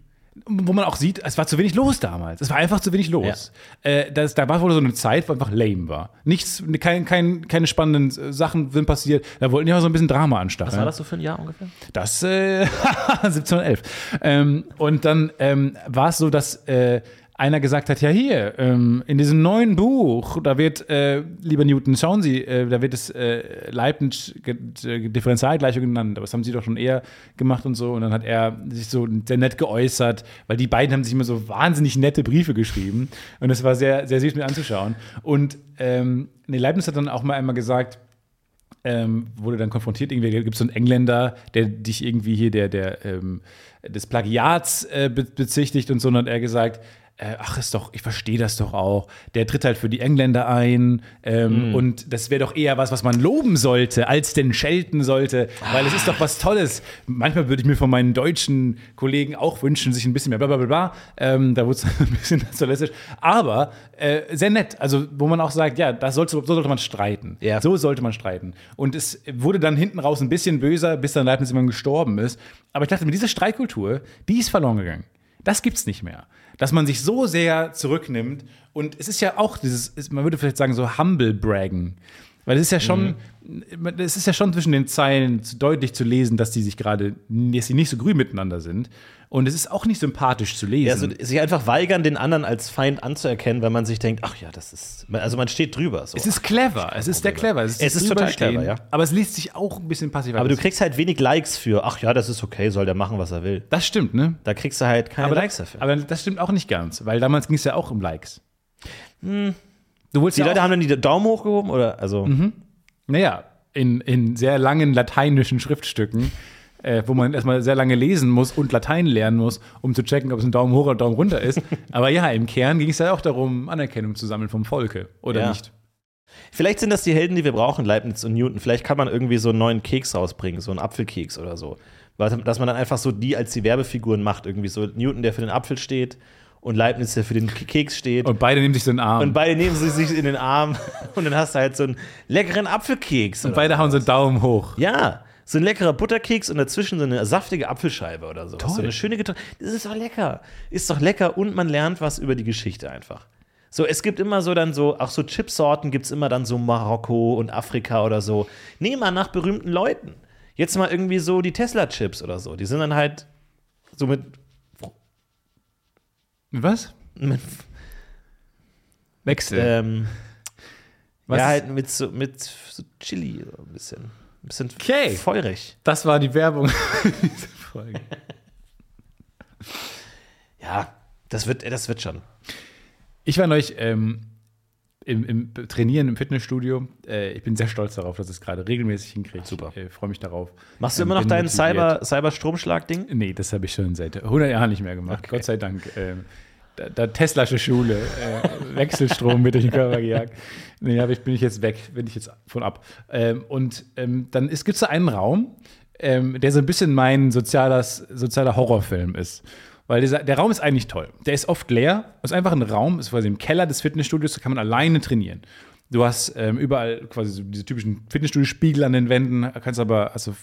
S2: Wo man auch sieht, es war zu wenig los damals. Es war einfach zu wenig los. Äh, das, da war wohl so eine Zeit, wo einfach lame war. Nichts, kein, kein, keine spannenden Sachen sind passiert. Da wollten die auch so ein bisschen Drama anstacheln.
S1: Was war das so für ein Jahr ungefähr?
S2: Das äh, 1711. Ähm, und dann ähm, war es so, dass äh, einer gesagt hat, ja hier, ähm, in diesem neuen Buch, da wird, äh, lieber Newton, schauen Sie, äh, da wird es äh, Leibniz ge- äh, genannt, aber das haben Sie doch schon eher gemacht und so. Und dann hat er sich so sehr nett geäußert, weil die beiden haben sich immer so wahnsinnig nette Briefe geschrieben. Und es war sehr, sehr süß mit anzuschauen. Und ähm, nee, Leibniz hat dann auch mal einmal gesagt, ähm, wurde dann konfrontiert. Irgendwie gibt es so einen Engländer, der dich irgendwie hier der, der ähm, des Plagiats äh, be bezichtigt und so. Und hat er gesagt, äh, ach, ist doch, ich verstehe das doch auch. Der tritt halt für die Engländer ein ähm, und das wäre doch eher was, was man loben sollte, als denn schelten sollte, weil es ist doch was Tolles. Manchmal würde ich mir von meinen deutschen Kollegen auch wünschen, sich ein bisschen mehr bla bla bla bla. Ähm, da wurde es ein bisschen nationalistisch, aber äh, sehr nett. Also, wo man auch sagt, ja, das sollte, so sollte man streiten.
S1: Ja.
S2: So sollte man streiten. Und es wurde dann hinten raus ein bisschen böser, bis dann Leibniz immer gestorben ist. Aber ich dachte, mit dieser Streitkultur, die ist verloren gegangen. Das gibt's nicht mehr. Dass man sich so sehr zurücknimmt. Und es ist ja auch dieses, man würde vielleicht sagen, so humble braggen. Weil es ist ja schon, es ist ja schon zwischen den Zeilen deutlich zu lesen, dass die sich gerade, dass sie nicht so grün miteinander sind. Und es ist auch nicht sympathisch zu lesen.
S1: Ja, also sich einfach weigern, den anderen als Feind anzuerkennen, weil man sich denkt, ach ja, das ist. Also man steht drüber. So.
S2: es ist clever, es ist sehr clever.
S1: Es ist total
S2: Drüberstehen,
S1: clever, ja.
S2: Aber es liest sich auch ein bisschen passiv
S1: aber du kriegst halt wenig Likes für, ach ja, das ist okay, soll der machen, was er will.
S2: Das stimmt, ne?
S1: Da kriegst du halt keine
S2: Aber,
S1: Likes
S2: da,
S1: dafür.
S2: aber das stimmt auch nicht ganz, weil damals ging es ja auch um Likes. Du
S1: die
S2: ja
S1: Leute haben dann die Daumen hochgehoben oder also
S2: naja, in, in sehr langen lateinischen Schriftstücken, äh, wo man erstmal sehr lange lesen muss und Latein lernen muss, um zu checken, ob es ein Daumen hoch oder Daumen runter ist. Aber ja, im Kern ging es ja auch darum, Anerkennung zu sammeln vom Volke, oder
S1: Ja.
S2: nicht?
S1: Vielleicht sind das die Helden, die wir brauchen, Leibniz und Newton. Vielleicht kann man irgendwie so einen neuen Keks rausbringen, so einen Apfelkeks oder so. Dass man dann einfach so die als die Werbefiguren macht, irgendwie so Newton, der für den Apfel steht und Leibniz, der für den Keks steht.
S2: Und beide nehmen sich so einen Arm.
S1: Und beide nehmen sie sich in den Arm und dann hast du halt so einen leckeren Apfelkeks.
S2: Und beide
S1: so.
S2: hauen so einen Daumen hoch.
S1: Ja, so ein leckerer Butterkeks und dazwischen so eine saftige Apfelscheibe oder so. So eine schöne Getränke. Das ist doch lecker. Ist doch lecker und man lernt was über die Geschichte einfach. So, es gibt immer so dann so, auch so Chipsorten gibt es immer dann so Marokko und Afrika oder so. Nehm mal nach berühmten Leuten. Jetzt mal irgendwie so die Tesla-Chips oder so. Die sind dann halt so mit,
S2: Was?
S1: mit
S2: Wechsel.
S1: ähm,
S2: Was
S1: ja, halt mit so, mit so Chili so ein bisschen. Ein bisschen
S2: Okay.
S1: feurig.
S2: Das war die Werbung dieser Folge.
S1: Ja, das wird, das wird schon.
S2: Ich war neulich ähm, im, im Trainieren im Fitnessstudio. Äh, ich bin sehr stolz darauf, dass ich es gerade regelmäßig hinkriege.
S1: Super.
S2: Ich äh, freue mich darauf.
S1: Machst du
S2: Ähm,
S1: immer noch. Cyber, Cyber-Stromschlag-Ding?
S2: Nee, das habe ich schon seit 100 Jahren nicht mehr gemacht.
S1: Okay.
S2: Gott sei Dank. Ähm, da, Teslasche Schule, äh, Wechselstrom wird durch den Körper gejagt. Nee, aber ich bin ich jetzt weg, bin ich jetzt von ab. Ähm, und ähm, dann gibt es da einen Raum, ähm, der so ein bisschen mein sozialer, sozialer Horrorfilm ist. Weil dieser, der Raum ist eigentlich toll. Der ist oft leer. Es ist einfach ein Raum, ist quasi im Keller des Fitnessstudios, da kann man alleine trainieren. Du hast ähm, überall quasi so diese typischen Fitnessstudio-Spiegel an den Wänden, kannst aber, also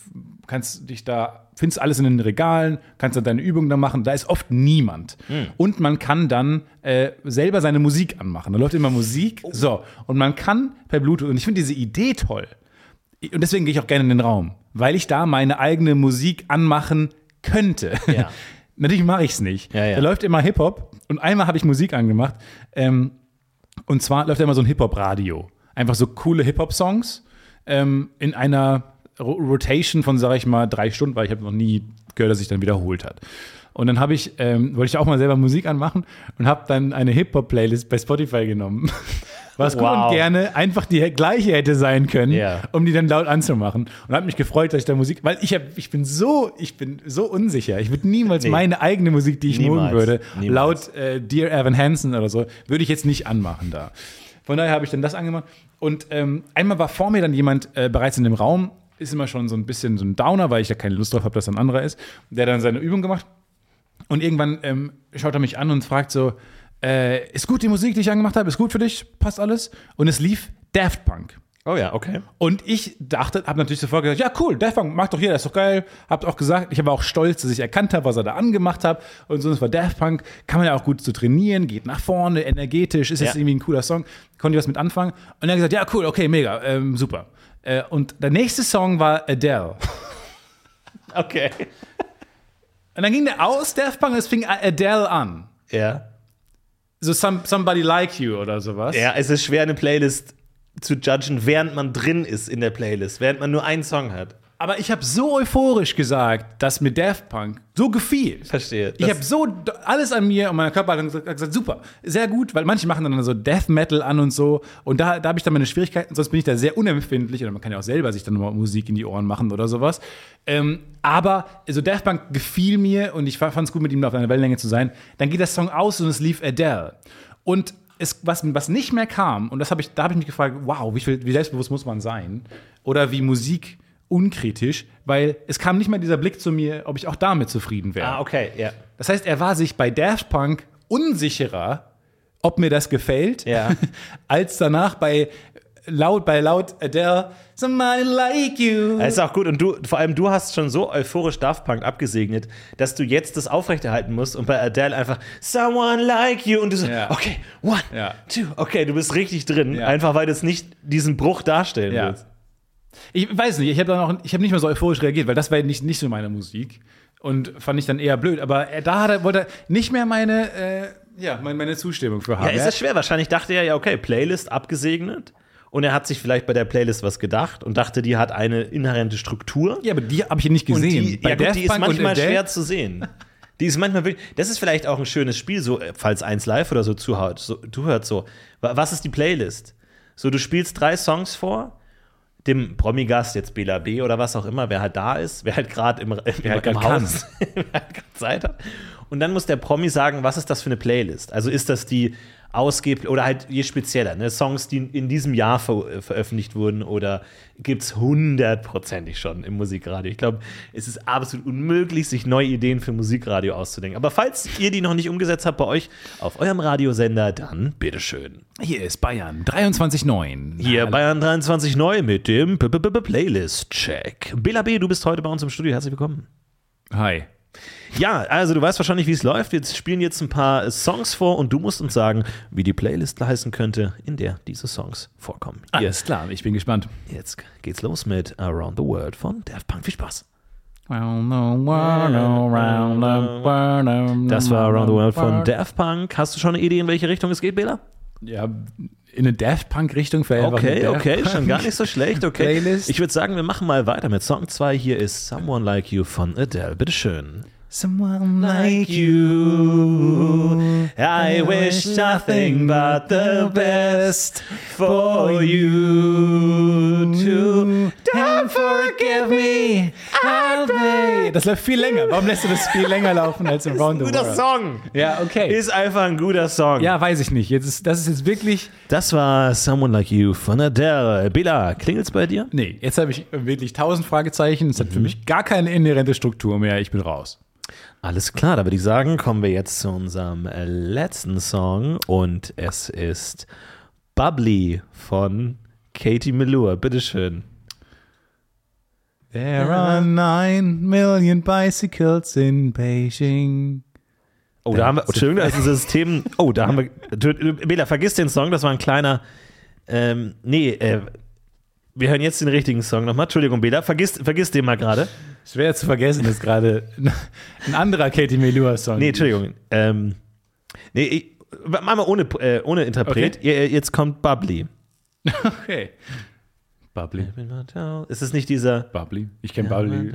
S2: kannst dich da, findest alles in den Regalen, kannst dann deine Übungen da machen. Da ist oft niemand. Und man kann dann äh, selber seine Musik anmachen. Da läuft immer Musik. So. Und man kann per Bluetooth, und ich finde diese Idee toll. Und deswegen gehe ich auch gerne in den Raum, weil ich da meine eigene Musik anmachen könnte.
S1: Ja.
S2: Natürlich mache ich es nicht.
S1: Ja, ja.
S2: Da läuft immer Hip-Hop und einmal habe ich Musik angemacht. Ähm, und zwar läuft da immer so ein Hip-Hop-Radio. Einfach so coole Hip-Hop-Songs ähm, in einer Rotation von, sag ich mal, drei Stunden, weil ich habe noch nie gehört, dass sich dann wiederholt hat. Und dann habe ich, ähm, wollte ich auch mal selber Musik anmachen und habe dann eine Hip-Hop-Playlist bei Spotify genommen. Was gut
S1: Wow.
S2: und gerne einfach die gleiche hätte sein können,
S1: Ja.
S2: um die dann laut anzumachen. Und habe mich gefreut, dass ich da Musik, weil ich, hab, ich bin so, ich bin so unsicher. Ich würde niemals
S1: Nee.
S2: meine eigene Musik, die ich
S1: Niemals.
S2: mögen würde,
S1: Niemals.
S2: laut äh, Dear Evan Hansen oder so, würde ich jetzt nicht anmachen da. Von daher habe ich dann das angemacht. Und ähm, einmal war vor mir dann jemand äh, bereits in dem Raum, ist immer schon so ein bisschen so ein Downer, weil ich da keine Lust drauf habe, dass ein anderer ist. Der hat dann seine Übung gemacht. Und irgendwann ähm, schaut er mich an und fragt so: äh, Ist gut die Musik, die ich angemacht habe? Ist gut für dich? Passt alles? Und es lief Daft Punk.
S1: Oh ja, okay.
S2: Und ich dachte, habe natürlich sofort gesagt, ja cool, Daft Punk mag doch jeder, ist doch geil. Habt auch gesagt, ich war auch stolz, dass ich erkannt habe, was er da angemacht hat. Und so, das war Daft Punk, kann man ja auch gut so trainieren, geht nach vorne, energetisch, ist jetzt
S1: Ja.
S2: irgendwie ein cooler Song. Konnte ich was mit anfangen. Und er hat gesagt, ja cool, okay, mega, ähm, super. Äh, und der nächste Song war Adele.
S1: Okay.
S2: Und dann ging der aus, Daft Punk, und es fing Adele an.
S1: Ja.
S2: So some, Somebody Like You oder sowas.
S1: Ja, es ist schwer, eine Playlist zu judgen, während man drin ist in der Playlist, während man nur einen Song hat.
S2: Aber ich habe so euphorisch gesagt, dass mir Daft Punk so gefiel.
S1: Verstehe.
S2: Ich habe so alles an mir und meiner Körperhaltung gesagt, gesagt, super, sehr gut, weil manche machen dann so Death Metal an und so. Und da, da habe ich dann meine Schwierigkeiten, sonst bin ich da sehr unempfindlich. Oder man kann ja auch selber sich dann mal Musik in die Ohren machen oder sowas. Ähm, aber also Daft Punk gefiel mir und ich fand es gut, mit ihm auf einer Wellenlänge zu sein. Dann geht der Song aus und es lief Adele. Und es, was, was nicht mehr kam, und das hab ich, da habe ich mich gefragt, wow, wie, viel, wie selbstbewusst muss man sein? Oder wie Musik unkritisch, weil es kam nicht mal dieser Blick zu mir, ob ich auch damit zufrieden wäre.
S1: Ah, okay, ja.
S2: Das heißt, er war sich bei Daft Punk unsicherer, ob mir das gefällt,
S1: Ja.
S2: als danach bei laut bei laut Adele Somebody like you.
S1: Das ist auch gut und du, vor allem du hast schon so euphorisch Daft Punk abgesegnet, dass du jetzt das aufrechterhalten musst und bei Adele einfach Someone like you und du so,
S2: Ja.
S1: okay, one,
S2: Ja.
S1: two, okay, du bist richtig drin, einfach weil du es nicht diesen Bruch darstellen
S2: Ja.
S1: willst.
S2: Ich weiß nicht, ich habe dann auch, ich habe nicht mehr so euphorisch reagiert, weil das war nicht, nicht so meine Musik und fand ich dann eher blöd. Aber er, da er, wollte er nicht mehr meine, äh, ja, meine, meine Zustimmung für haben.
S1: Ja, ist das schwer? Wahrscheinlich dachte er ja, okay, Playlist abgesegnet und er hat sich vielleicht bei der Playlist was gedacht und dachte, die hat eine inhärente Struktur.
S2: ja, aber die habe ich nicht gesehen.
S1: die,
S2: Bei
S1: ja gut, die ist manchmal schwer zu sehen. Die ist manchmal wirklich, das ist vielleicht auch ein schönes Spiel, so, äh, falls eins live oder so zuhört, so, du hörst so, wa- was ist die Playlist? So, du spielst drei Songs vor, dem Promi-Gast, jetzt Bela B oder was auch immer, wer halt da ist, wer halt gerade im, wer halt im
S2: grad kann.
S1: Haus, wer halt gerade Zeit hat. Und dann muss der Promi sagen, was ist das für eine Playlist? Also ist das die ausgeb oder halt je spezieller, ne? Songs, die in diesem Jahr ver äh, veröffentlicht wurden oder gibt es hundertprozentig schon im Musikradio. Ich glaube, es ist absolut unmöglich, sich neue Ideen für Musikradio auszudenken. Aber falls ihr die noch nicht umgesetzt habt bei euch auf eurem Radiosender, dann bitteschön.
S2: Hier ist Bayern 23.9.
S1: Hier Bayern 23 neu mit dem Playlist-Check. Bela B., du bist heute bei uns im Studio. Herzlich willkommen.
S2: Hi.
S1: Ja, also du weißt wahrscheinlich, wie es läuft. Wir spielen jetzt ein paar Songs vor und du musst uns sagen, wie die Playlist heißen könnte, in der diese Songs vorkommen.
S2: Alles klar, ich bin gespannt.
S1: jetzt geht's los mit Around the World von Daft Punk. Viel Spaß.
S2: Das
S1: Das war Around the World von Daft Punk. Hast du schon eine Idee, in welche Richtung es geht, Bela?
S2: Ja, in eine Daft Punk-Richtung vielleicht.
S1: Okay, okay, schon gar nicht so schlecht. Okay.
S2: Playlist.
S1: Ich würde sagen, wir machen mal weiter mit Song 2. Hier ist Someone Like You von Adele. Bitteschön.
S2: Someone like
S1: you. I wish nothing but the best for you to
S2: Don't forgive me. I'll be- Das läuft viel länger. Warum lässt du das viel länger laufen als Around the
S1: Guter
S2: World?
S1: Song.
S2: Ja, okay.
S1: Ist einfach ein guter Song.
S2: ja, weiß ich nicht. Jetzt ist, das ist jetzt wirklich.
S1: Das war Someone Like You von Adele. Bela, klingelt's bei dir?
S2: Nee, jetzt habe ich wirklich tausend Fragezeichen. Es hat für mich gar keine inhärente Struktur mehr. Ich bin raus.
S1: Alles klar, da würde ich sagen, kommen wir jetzt zu unserem äh, letzten Song und es ist Bubbly von Katie Melua. Bitteschön.
S2: There are nine million bicycles in Beijing.
S1: Oh, da haben wir, Entschuldigung, da ist ein System. Oh, da haben wir. Bela, vergiss den Song, das war ein kleiner. Ähm, nee, äh, wir hören jetzt den richtigen Song nochmal. Entschuldigung, Bela, vergiss, vergiss den mal gerade.
S2: Schwer zu vergessen ist gerade ein anderer Katie Melua-Song.
S1: Nee, Entschuldigung. Ähm, nee, ich, mal ohne, äh, ohne Interpret.
S2: Okay.
S1: Jetzt kommt Bubbly.
S2: Okay. Bubbly.
S1: Ist es nicht dieser.
S2: Bubbly? Ich kenne Bubbly.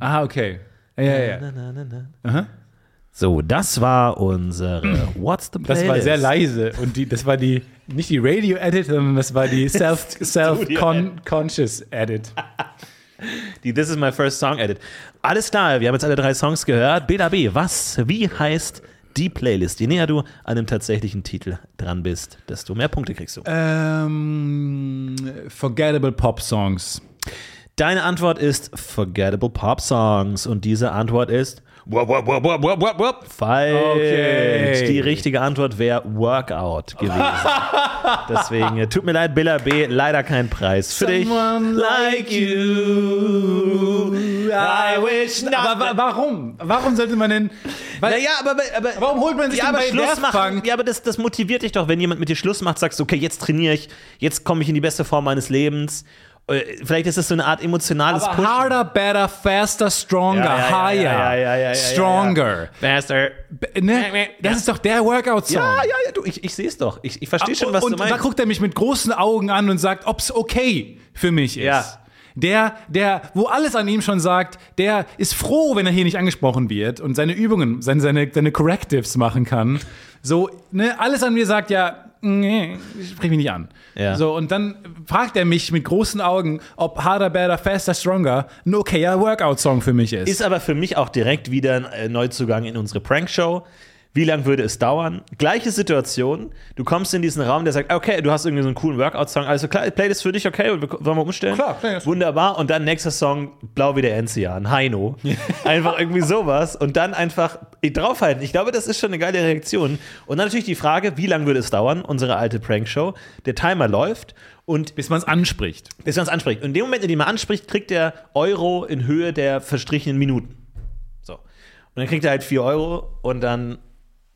S2: Ah, okay. Ja, ja, ja. Aha.
S1: So, das war unsere What's the
S2: Das
S1: Playlist?
S2: war sehr leise und die, das war die, nicht die Radio-Edit, sondern das war die Self-Conscious-Edit.
S1: Die This is my first song edit. Alles klar, wir haben jetzt alle drei Songs gehört. Bela B, was, wie heißt die Playlist? Je näher du an dem tatsächlichen Titel dran bist, desto mehr Punkte kriegst du.
S2: ähm, forgettable Pop-Songs.
S1: Deine Antwort ist Forgettable Pop Songs und diese Antwort ist Wop, wop, wop, wop, wop, wop. Falsch.
S2: Okay.
S1: Die richtige Antwort wäre Workout gewesen. Deswegen äh, tut mir leid, Billa B, leider kein Preis für dich.
S2: like you.
S1: I wish
S2: Aber wa warum? Warum sollte man denn. Weil,
S1: Naja, aber, aber
S2: Warum holt man sich
S1: ja, aber
S2: bei
S1: Schluss machen. Ja, aber das, das motiviert dich doch, wenn jemand mit dir Schluss macht, sagst du, okay, jetzt trainiere ich, jetzt komme ich in die beste Form meines Lebens Vielleicht ist das so eine Art emotionales
S2: Aber
S1: Pushen.
S2: harder, better, faster, stronger,
S1: Ja, ja,
S2: higher,
S1: ja,
S2: stronger.
S1: Faster.
S2: Ne? Das ist doch der Workout-Song.
S1: Ja, ja, ja, du, ich, ich sehe es doch. Ich, ich verstehe schon, was
S2: und
S1: du meinst.
S2: da guckt er mich mit großen Augen an und sagt, ob's okay für mich ist.
S1: Ja.
S2: Der, der, wo alles an ihm schon sagt, der ist froh, wenn er hier nicht angesprochen wird und seine Übungen, seine, seine, seine Correctives machen kann. So, ne, alles an mir sagt ja, nee, sprich mich nicht an.
S1: Ja.
S2: So, und dann fragt er mich mit großen Augen, ob Harder, Better, Faster, Stronger ein okayer Workout-Song für mich ist.
S1: Ist aber für mich auch direkt wieder ein äh, Neuzugang in unsere Prankshow. Wie lange würde es dauern? Gleiche Situation. Du kommst in diesen Raum, der sagt, okay, du hast irgendwie so einen coolen Workout-Song. Also klar, Playlist für dich, okay, und wir- wollen wir umstellen?
S2: Klar, Playlist.
S1: Wunderbar. Und dann nächster Song, Blau wie der Enzian, Heino. einfach irgendwie sowas. Und dann einfach draufhalten. Ich glaube, das ist schon eine geile Reaktion. Und dann natürlich die Frage, wie lange würde es dauern? Unsere alte Prankshow. Der Timer läuft und
S2: bis man es anspricht.
S1: bis man es anspricht. Und in dem Moment, in dem man anspricht, kriegt er Euro in Höhe der verstrichenen Minuten. So. Und dann kriegt er halt 4 Euro und dann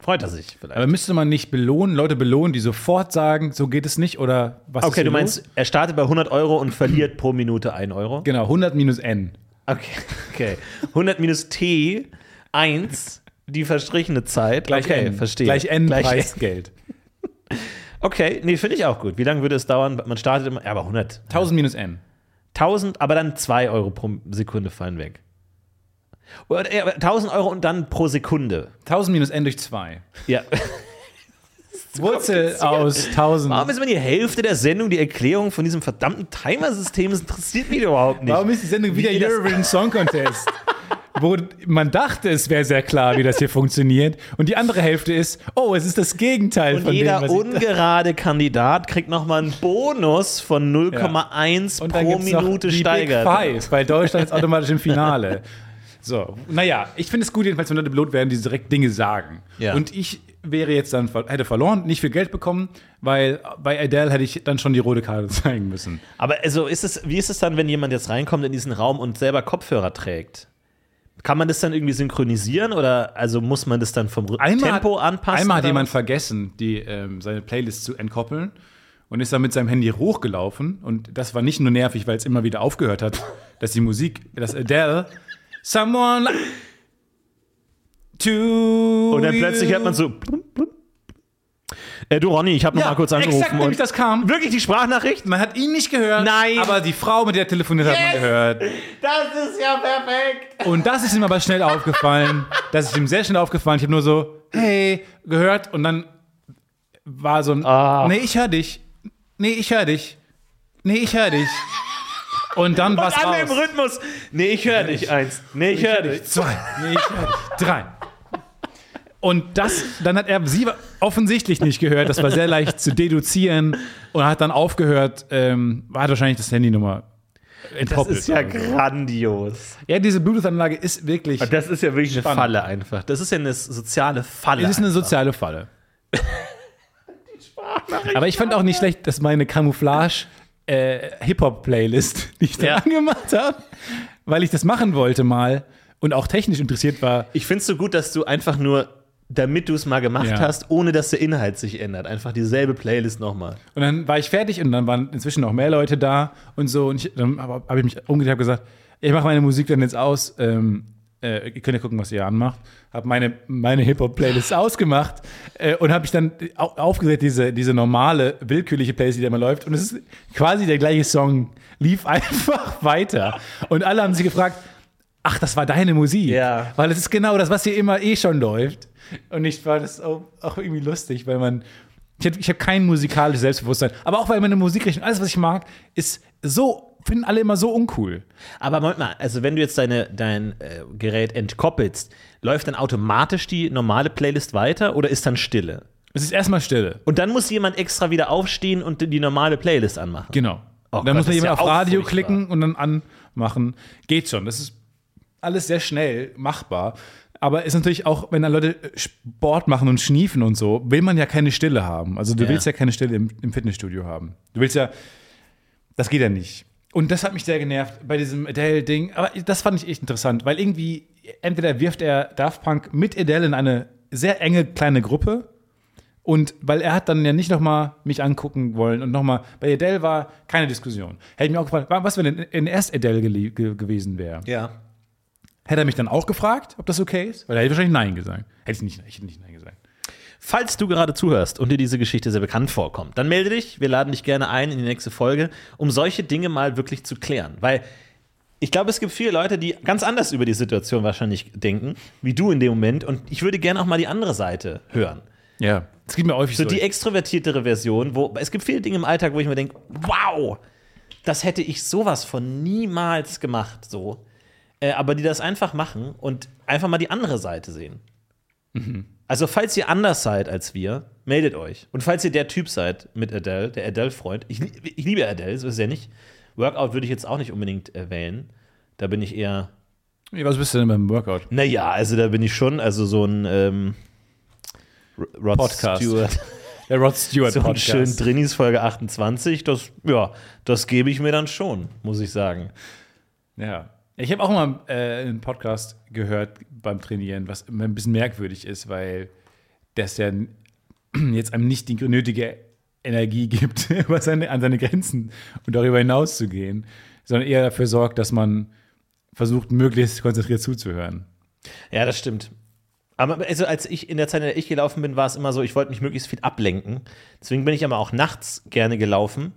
S1: freut er sich vielleicht.
S2: Aber müsste man nicht belohnen, Leute belohnen, die sofort sagen, so geht es nicht oder was ist
S1: okay, du
S2: los?
S1: meinst, er startet bei 100 Euro und verliert pro Minute 1 Euro?
S2: Genau, 100 minus n.
S1: Okay, okay. 100 minus T, 1, die verstrichene Zeit.
S2: Gleich
S1: okay,
S2: n.
S1: verstehe.
S2: Gleich n
S1: Gleich
S2: Preisgeld.
S1: Okay, nee, finde ich auch gut. Wie lange würde es dauern? Man startet immer, ja, aber 100.
S2: 1000 minus n.
S1: 1000, aber dann 2 Euro pro Sekunde fallen weg. Oder, ja, aber 1000 Euro und dann pro Sekunde.
S2: 1000 minus n durch 2.
S1: Ja.
S2: Wurzel aus 1000.
S1: Warum ist immer die Hälfte der Sendung die Erklärung von diesem verdammten Timer-System? Das interessiert mich überhaupt nicht.
S2: Warum ist die Sendung wieder Eurovision Song Contest? Wo man dachte, es wäre sehr klar, wie das hier funktioniert. Und die andere Hälfte ist, oh, es ist das Gegenteil
S1: Und
S2: von
S1: jeder
S2: dem, was
S1: ungerade Kandidat kriegt nochmal einen Bonus von 0,1
S2: Und dann
S1: pro Minute steigert.
S2: Big Five, weil Deutschland ist automatisch im Finale. So, naja, ich finde es gut, jedenfalls, wenn Leute belohnt werden, die direkt Dinge sagen.
S1: Ja.
S2: Und ich wäre jetzt dann, hätte verloren, nicht viel Geld bekommen, weil bei Adele hätte ich dann schon die rote Karte zeigen müssen.
S1: Aber also ist es, wie ist es dann, wenn jemand jetzt reinkommt in diesen Raum und selber Kopfhörer trägt? Kann man das dann irgendwie synchronisieren oder also muss man das dann vom Rhyth- Tempo anpassen?
S2: Einmal hat jemand vergessen, die, ähm, seine Playlist zu entkoppeln und ist dann mit seinem Handy hochgelaufen. Und das war nicht nur nervig, weil es immer wieder aufgehört hat, dass die Musik, dass Adele, someone to
S1: Und dann plötzlich hört man so. Äh, du Ronny, ich habe noch
S2: ja,
S1: mal kurz angerufen.
S2: Exakt, nämlich
S1: und
S2: das kam.
S1: wirklich die Sprachnachricht?
S2: Man hat ihn nicht gehört,
S1: Nein.
S2: aber die Frau, mit der er telefoniert hat, hat man
S1: Yes.
S2: gehört.
S1: Das ist ja perfekt.
S2: Und das ist ihm aber schnell aufgefallen. Das ist ihm sehr schnell aufgefallen. Ich habe nur so, hey, gehört. Und dann war so ein,
S1: Ah.
S2: nee, ich höre dich. Nee, ich höre dich. Nee, ich höre dich. Und dann es
S1: alle im. Rhythmus. Nee, ich höre dich. Eins. Nee, ich höre dich.
S2: Zwei. Nee, ich höre dich. Drei. Und das, dann hat er sie offensichtlich nicht gehört. Das war sehr leicht zu deduzieren und hat dann aufgehört, ähm, hat wahrscheinlich das Handynummer
S1: Das ist ja grandios.
S2: ja, diese Bluetooth-Anlage ist wirklich.
S1: Das ist ja wirklich eine
S2: Spannend.
S1: Falle einfach. Das ist ja eine soziale Falle.
S2: Es ist eine
S1: einfach.
S2: soziale Falle. Aber ich fand auch nicht schlecht, dass meine Camouflage äh, Hip-Hop-Playlist, die ich da
S1: Ja.
S2: angemacht habe, weil ich das machen wollte mal und auch technisch interessiert war.
S1: Ich finde es so gut, dass du einfach nur, damit du es mal gemacht
S2: Ja.
S1: hast, ohne dass der Inhalt sich ändert, einfach dieselbe Playlist nochmal.
S2: Und dann war ich fertig und dann waren inzwischen noch mehr Leute da und so. Und ich, dann habe hab ich mich umgedreht und gesagt, ich mache meine Musik dann jetzt aus. Ähm, äh, ihr könnt ja gucken, was ihr anmacht. Habe meine, meine Hip-Hop-Playlist ausgemacht äh, und habe ich dann au- aufgesetzt, diese, diese normale, willkürliche Playlist, die da immer läuft. Und es ist quasi der gleiche Song, lief einfach weiter. Und alle haben sich gefragt, ach, das war deine Musik.
S1: Ja.
S2: Weil es ist genau das, was hier immer eh schon läuft. Und ich war das auch, auch irgendwie lustig, weil man. Ich habe hab kein musikalisches Selbstbewusstsein. Aber auch weil meine Musikrichtung, alles, was ich mag, ist so, finden alle immer so uncool.
S1: Aber Moment mal, also wenn du jetzt deine, dein äh, Gerät entkoppelst, läuft dann automatisch die normale Playlist weiter oder ist dann Stille?
S2: Es ist erstmal Stille.
S1: Und dann muss jemand extra wieder aufstehen und die normale Playlist anmachen.
S2: Genau.
S1: Oh
S2: dann
S1: Gott,
S2: muss man jemand
S1: ja
S2: auf Radio
S1: furchtbar.
S2: klicken und dann anmachen. Geht schon. Das ist alles sehr schnell machbar. Aber ist natürlich auch, wenn dann Leute Sport machen und schniefen und so, will man ja keine Stille haben. Also du
S1: Ja.
S2: willst ja keine Stille im, im Fitnessstudio haben. Du willst ja, das geht ja nicht. Und das hat mich sehr genervt bei diesem Adele-Ding. Aber das fand ich echt interessant, weil irgendwie, entweder wirft er Daft Punk mit Adele in eine sehr enge kleine Gruppe Und weil er hat dann ja nicht nochmal mich angucken wollen und nochmal, bei Adele war keine Diskussion. Hätte ich mir auch gefragt, was, wenn in erst Adele ge ge gewesen wäre?
S1: Ja.
S2: Hätte er mich dann auch gefragt, ob das okay ist? Weil er hätte wahrscheinlich Nein gesagt. Hätte ich nicht, ich hätte nicht Nein gesagt.
S1: Falls du gerade zuhörst und dir diese Geschichte sehr bekannt vorkommt, dann melde dich. Wir laden dich gerne ein in die nächste Folge, um solche Dinge mal wirklich zu klären. Weil ich glaube, es gibt viele Leute, die ganz anders über die Situation wahrscheinlich denken, wie du in dem Moment. Und ich würde gerne auch mal die andere Seite hören.
S2: Ja, es gibt mir häufig
S1: so. die extrovertiertere Version, wo es gibt viele Dinge im Alltag, wo ich mir denke, wow, das hätte ich sowas von niemals gemacht, so. Äh, aber die das einfach machen und einfach mal die andere Seite sehen. Mhm. Also, falls ihr anders seid als wir, meldet euch. Und falls ihr der Typ seid mit Adele, der Adele-Freund, ich, ich, liebe Adele, so ist es ja nicht. Workout würde ich jetzt auch nicht unbedingt äh, wählen. Da bin ich eher.
S2: Was bist du denn beim Workout?
S1: Naja, also da bin ich schon, also so ein ähm,
S2: Rod Podcast. Stewart. Der Rod Stewart
S1: so Podcast. schön Drinis Folge 28, das, ja, das gebe ich mir dann schon, muss ich sagen.
S2: Ja. Ich habe auch mal äh, einen Podcast gehört beim Trainieren, was immer ein bisschen merkwürdig ist, weil das ja jetzt einem nicht die nötige Energie gibt, seine, an seine Grenzen und darüber hinaus zu gehen, sondern eher dafür sorgt, dass man versucht, möglichst konzentriert zuzuhören.
S1: Ja, das stimmt. Aber also als ich in der Zeit, in der ich gelaufen bin, war es immer so, ich wollte mich möglichst viel ablenken. Deswegen bin ich aber auch nachts gerne gelaufen.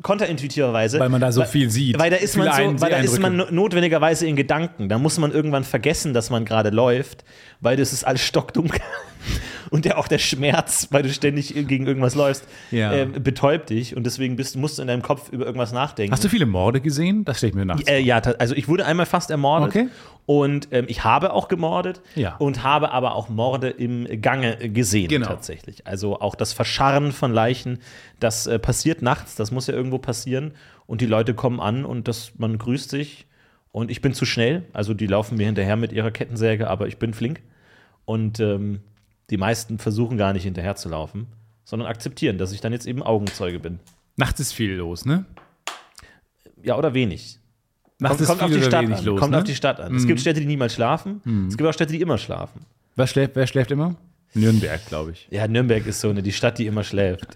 S1: Konterintuitiverweise.
S2: Weil man da so weil, viel sieht.
S1: Weil da ist man so, weil da ist man notwendigerweise in Gedanken. Da muss man irgendwann vergessen, dass man gerade läuft, weil das ist alles stockdunkel und der, auch der Schmerz, weil du ständig gegen irgendwas läufst, ja. äh, betäubt dich und deswegen bist, musst du in deinem Kopf über irgendwas nachdenken.
S2: Hast du viele Morde gesehen? Das stelle ich mir nach.
S1: Äh, ja, also ich wurde einmal fast ermordet okay. und ähm, ich habe auch gemordet
S2: ja.
S1: und habe aber auch Morde im Gange gesehen genau. tatsächlich. Also auch das Verscharren von Leichen, das äh, passiert nachts, das muss ja irgendwo passieren und die Leute kommen an und das, man grüßt sich und ich bin zu schnell, also die laufen mir hinterher mit ihrer Kettensäge, aber ich bin flink und ähm, die meisten versuchen gar nicht hinterherzulaufen, sondern akzeptieren, dass ich dann jetzt eben Augenzeuge bin.
S2: Nachts ist viel los, ne?
S1: Ja, oder wenig.
S2: Nachts kommt, kommt auf die Stadt an.
S1: Los, kommt ne? auf die Stadt an. Mhm. Es gibt Städte, die niemals schlafen. Mhm. Es gibt auch Städte, die immer schlafen.
S2: Wer schläft, wer schläft immer? Nürnberg, glaube ich.
S1: Ja, Nürnberg ist so eine, die Stadt, die immer schläft.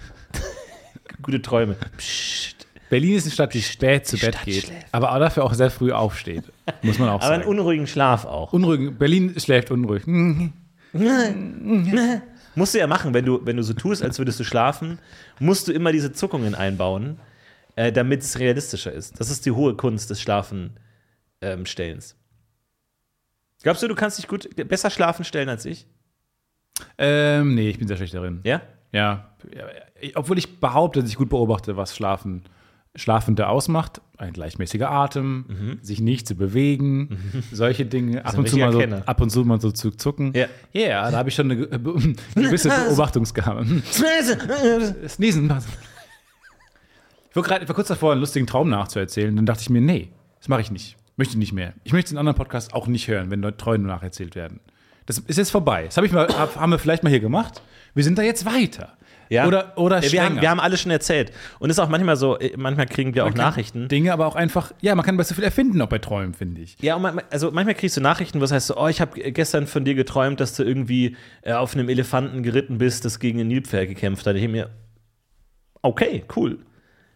S1: Gute Träume. Psst.
S2: Berlin ist eine Stadt, die spät zu die Bett Stadt geht, schläft. aber auch dafür auch sehr früh aufsteht. Muss man auch aber sagen.
S1: Aber einen unruhigen Schlaf auch.
S2: Unruhigen, Berlin schläft unruhig.
S1: musst du ja machen, wenn du, wenn du so tust, als würdest du schlafen, musst du immer diese Zuckungen einbauen, äh, damit es realistischer ist. Das ist die hohe Kunst des Schlafenstellens. Ähm, Glaubst du, du kannst dich gut besser schlafen stellen als ich?
S2: Ähm, nee, ich bin sehr schlecht darin.
S1: Ja?
S2: Ja. Obwohl ich behaupte, dass ich gut beobachte, was Schlafen Schlafende ausmacht, ein gleichmäßiger Atem, mhm. sich nicht zu bewegen, mhm. solche Dinge, ab und, zu mal so, ab und zu mal so zu zucken. Ja, yeah, da habe ich schon eine, gewisse Beobachtungsgabe. Sneezen. Ich war, war kurz davor, einen lustigen Traum nachzuerzählen, dann dachte ich mir, nee, das mache ich nicht. Möchte nicht mehr. Ich möchte den anderen Podcast auch nicht hören, wenn Träume nacherzählt werden. Das ist jetzt vorbei. Das hab ich mal, haben wir vielleicht mal hier gemacht. Wir sind da jetzt weiter.
S1: Ja.
S2: Oder, oder
S1: ja, wir, haben, wir haben alles schon erzählt. Und es ist auch manchmal so, äh, manchmal kriegen wir
S2: man
S1: auch Nachrichten.
S2: Dinge aber auch einfach, ja, man kann bei so viel erfinden, auch bei Träumen, finde ich.
S1: Ja, man, also manchmal kriegst du Nachrichten, was heißt so, oh, ich habe gestern von dir geträumt, dass du irgendwie äh, auf einem Elefanten geritten bist, das gegen ein Nilpferd gekämpft hat. Ich mir, okay, cool.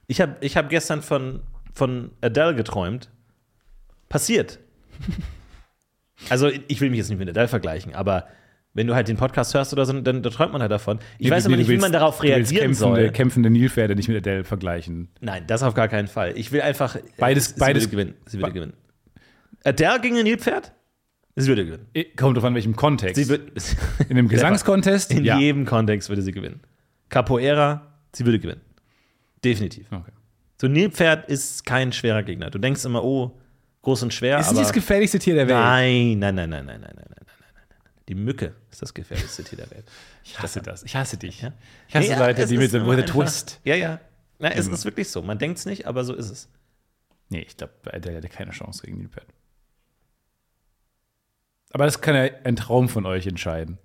S1: Ich habe ich hab gestern von, von Adele geträumt. Passiert. also, ich will mich jetzt nicht mit Adele vergleichen, aber wenn du halt den Podcast hörst oder so, dann, dann träumt man halt davon. Ich nee, weiß aber nicht, willst, wie man darauf reagieren
S2: kämpfende,
S1: soll.
S2: Kämpfende Nilpferde nicht mit Adele vergleichen.
S1: Nein, das auf gar keinen Fall. Ich will einfach.
S2: Beides,
S1: sie
S2: beides
S1: würde gewinnen. Sie würde gewinnen. Adele gegen ein Nilpferd? Sie würde gewinnen.
S2: Kommt drauf an, welchem Kontext.
S1: Sie wird,
S2: in einem Gesangskontest?
S1: In ja. jedem Kontext würde sie gewinnen. Capoeira, sie würde gewinnen. Definitiv. Okay. So ein Nilpferd ist kein schwerer Gegner. Du denkst immer, oh, groß und schwer.
S2: Ist nicht das gefährlichste Tier der Welt.
S1: Nein, nein, nein, nein, nein, nein, nein. Die Mücke ist das gefährlichste Tier der Welt.
S2: Ich hasse das. Ich hasse dich.
S1: Ja?
S2: Ich hasse nee, Leute, die mit dem Twist.
S1: Ja, ja. Na, es ist wirklich so. Man denkt es nicht, aber so ist es.
S2: Nee, ich glaube, der hätte keine Chance gegen Nilpferd. Aber das kann ja ein Traum von euch entscheiden.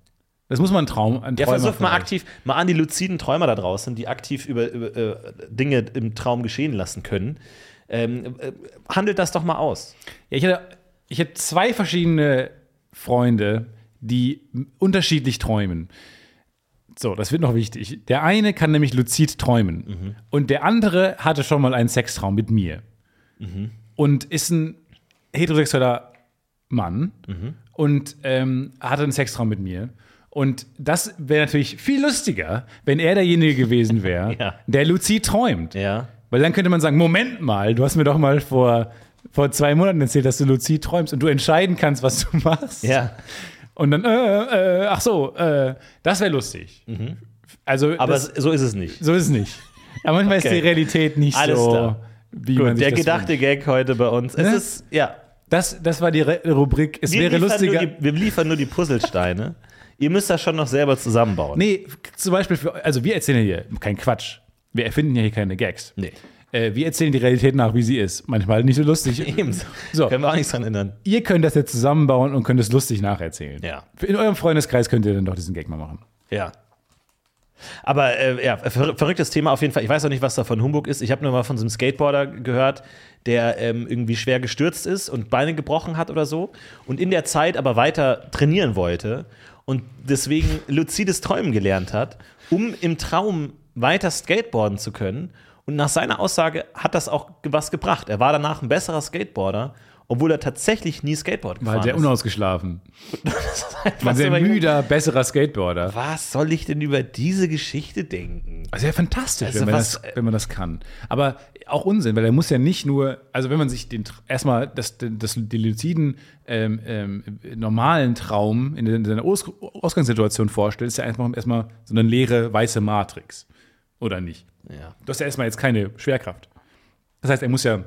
S2: Das muss man ein Traum. Ein
S1: ja, versucht mal aktiv, mal an die luziden Träumer da draußen, die aktiv über, über äh, Dinge im Traum geschehen lassen können. Ähm, äh, handelt das doch mal aus.
S2: Ja, ich hatte, ich hatte zwei verschiedene Freunde, die unterschiedlich träumen. So, das wird noch wichtig. Der eine kann nämlich luzid träumen. Und der andere hatte schon mal einen Sextraum mit mir. Und ist ein heterosexueller Mann und ähm, hatte einen Sextraum mit mir. Und das wäre natürlich viel lustiger, wenn er derjenige gewesen wäre,
S1: Ja.
S2: der luzid träumt.
S1: Ja.
S2: Weil dann könnte man sagen, Moment mal, du hast mir doch mal vor, vor zwei Monaten erzählt, dass du luzid träumst und du entscheiden kannst, was du machst.
S1: Ja.
S2: Und dann, äh, äh, ach so, äh, das wäre lustig. Also,
S1: Mhm. Aber
S2: das,
S1: so ist es nicht.
S2: so ist es nicht. Aber manchmal ist
S1: Okay.
S2: die Realität nicht
S1: Alles
S2: so,
S1: klar.
S2: wie man
S1: Gut,
S2: sich
S1: der gedachte
S2: wünscht.
S1: Gag heute bei uns. Es
S2: Ne?
S1: ist, ja.
S2: Das, das war die Re Rubrik. Es
S1: Wir
S2: wäre lustiger.
S1: die, wir liefern nur die Puzzlesteine. Ihr müsst das schon noch selber zusammenbauen.
S2: Nee, zum Beispiel, für, also wir erzählen ja hier kein Quatsch. Wir erfinden ja hier keine Gags.
S1: Nee.
S2: Äh, wir erzählen die Realität nach, wie sie ist. Manchmal nicht so lustig.
S1: Ebenso.
S2: So.
S1: Können wir auch nichts dran ändern.
S2: Ihr könnt das jetzt zusammenbauen und könnt es lustig nacherzählen.
S1: Ja.
S2: In eurem Freundeskreis könnt ihr dann doch diesen Gag mal machen.
S1: Ja. Aber äh, ja, ver verrücktes Thema auf jeden Fall. Ich weiß auch nicht, was da von Humbug ist. Ich habe nur mal von so einem Skateboarder gehört, der ähm, irgendwie schwer gestürzt ist und Beine gebrochen hat oder so und in der Zeit aber weiter trainieren wollte und deswegen luzides Träumen gelernt hat, um im Traum weiter skateboarden zu können. Und nach seiner Aussage hat das auch was gebracht. Er war danach ein besserer Skateboarder, obwohl er tatsächlich nie Skateboard
S2: War
S1: gefahren
S2: sehr
S1: ist.
S2: unausgeschlafen. War sehr müder, besserer Skateboarder.
S1: Was soll ich denn über diese Geschichte denken?
S2: Also ja, fantastisch,
S1: Also
S2: wenn, man
S1: was-
S2: das, wenn man das kann. Aber auch Unsinn, weil er muss ja nicht nur, also wenn man sich den erstmal das, das, die luziden ähm, ähm, normalen Traum in, in seiner Aus, Ausgangssituation vorstellt, ist ja einfach erstmal so eine leere weiße Matrix. Oder nicht?
S1: Ja.
S2: Du hast ja erstmal jetzt keine Schwerkraft. Das heißt, er muss ja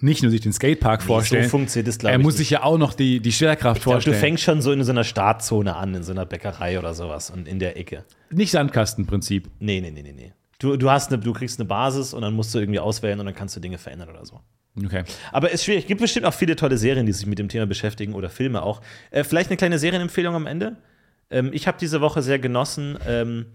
S2: nicht nur sich den Skatepark vorstellen,
S1: so funktioniert das, glaub
S2: er muss
S1: nicht.
S2: sich ja auch noch die, die Schwerkraft
S1: Ich glaube, du
S2: vorstellen.
S1: fängst schon so in so einer Startzone an, in so einer Bäckerei oder sowas und in der Ecke.
S2: nicht Sandkastenprinzip.
S1: Nee, nee, nee, nee, nee. Du, du, hast eine, du kriegst eine Basis und dann musst du irgendwie auswählen und dann kannst du Dinge verändern oder so.
S2: Okay.
S1: Aber es ist schwierig. Es gibt bestimmt auch viele tolle Serien, die sich mit dem Thema beschäftigen oder Filme auch. Äh, vielleicht eine kleine Serienempfehlung am Ende. Ähm, ich habe diese Woche sehr genossen ähm,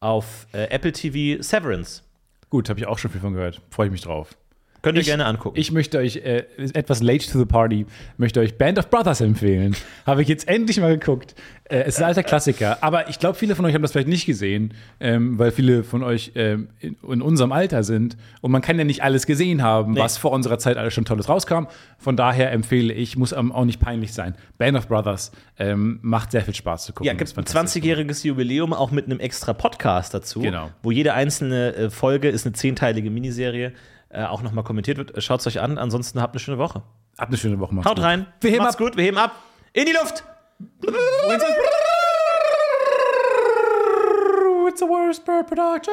S1: auf äh, Apple TV Severance.
S2: Gut, habe ich auch schon viel von gehört. Freue ich mich drauf.
S1: Könnt ihr
S2: Ich-
S1: gerne angucken.
S2: Ich möchte euch äh, etwas late to the party, möchte euch Band of Brothers empfehlen. Habe ich jetzt endlich mal geguckt. Äh, es ist ein alter Klassiker, aber ich glaube, viele von euch haben das vielleicht nicht gesehen, ähm, weil viele von euch ähm, in, in unserem Alter sind und man kann ja nicht alles gesehen haben, was vor unserer Zeit alles schon Tolles rauskam. Von daher empfehle ich, muss auch nicht peinlich sein. Band of Brothers ähm, macht sehr viel Spaß zu gucken.
S1: Ja, gibt ein
S2: fantastisch.
S1: 20-jähriges Jubiläum auch mit einem extra Podcast dazu,
S2: Genau.
S1: wo jede einzelne äh, Folge ist eine zehnteilige Miniserie, äh, auch nochmal kommentiert wird. Schaut es euch an, ansonsten habt eine schöne Woche.
S2: Habt eine schöne Woche. macht's
S1: Haut
S2: gut.
S1: rein,
S2: Wir heben
S1: macht's
S2: ab.
S1: gut, wir heben ab. In die Luft!
S2: It's the worst per production.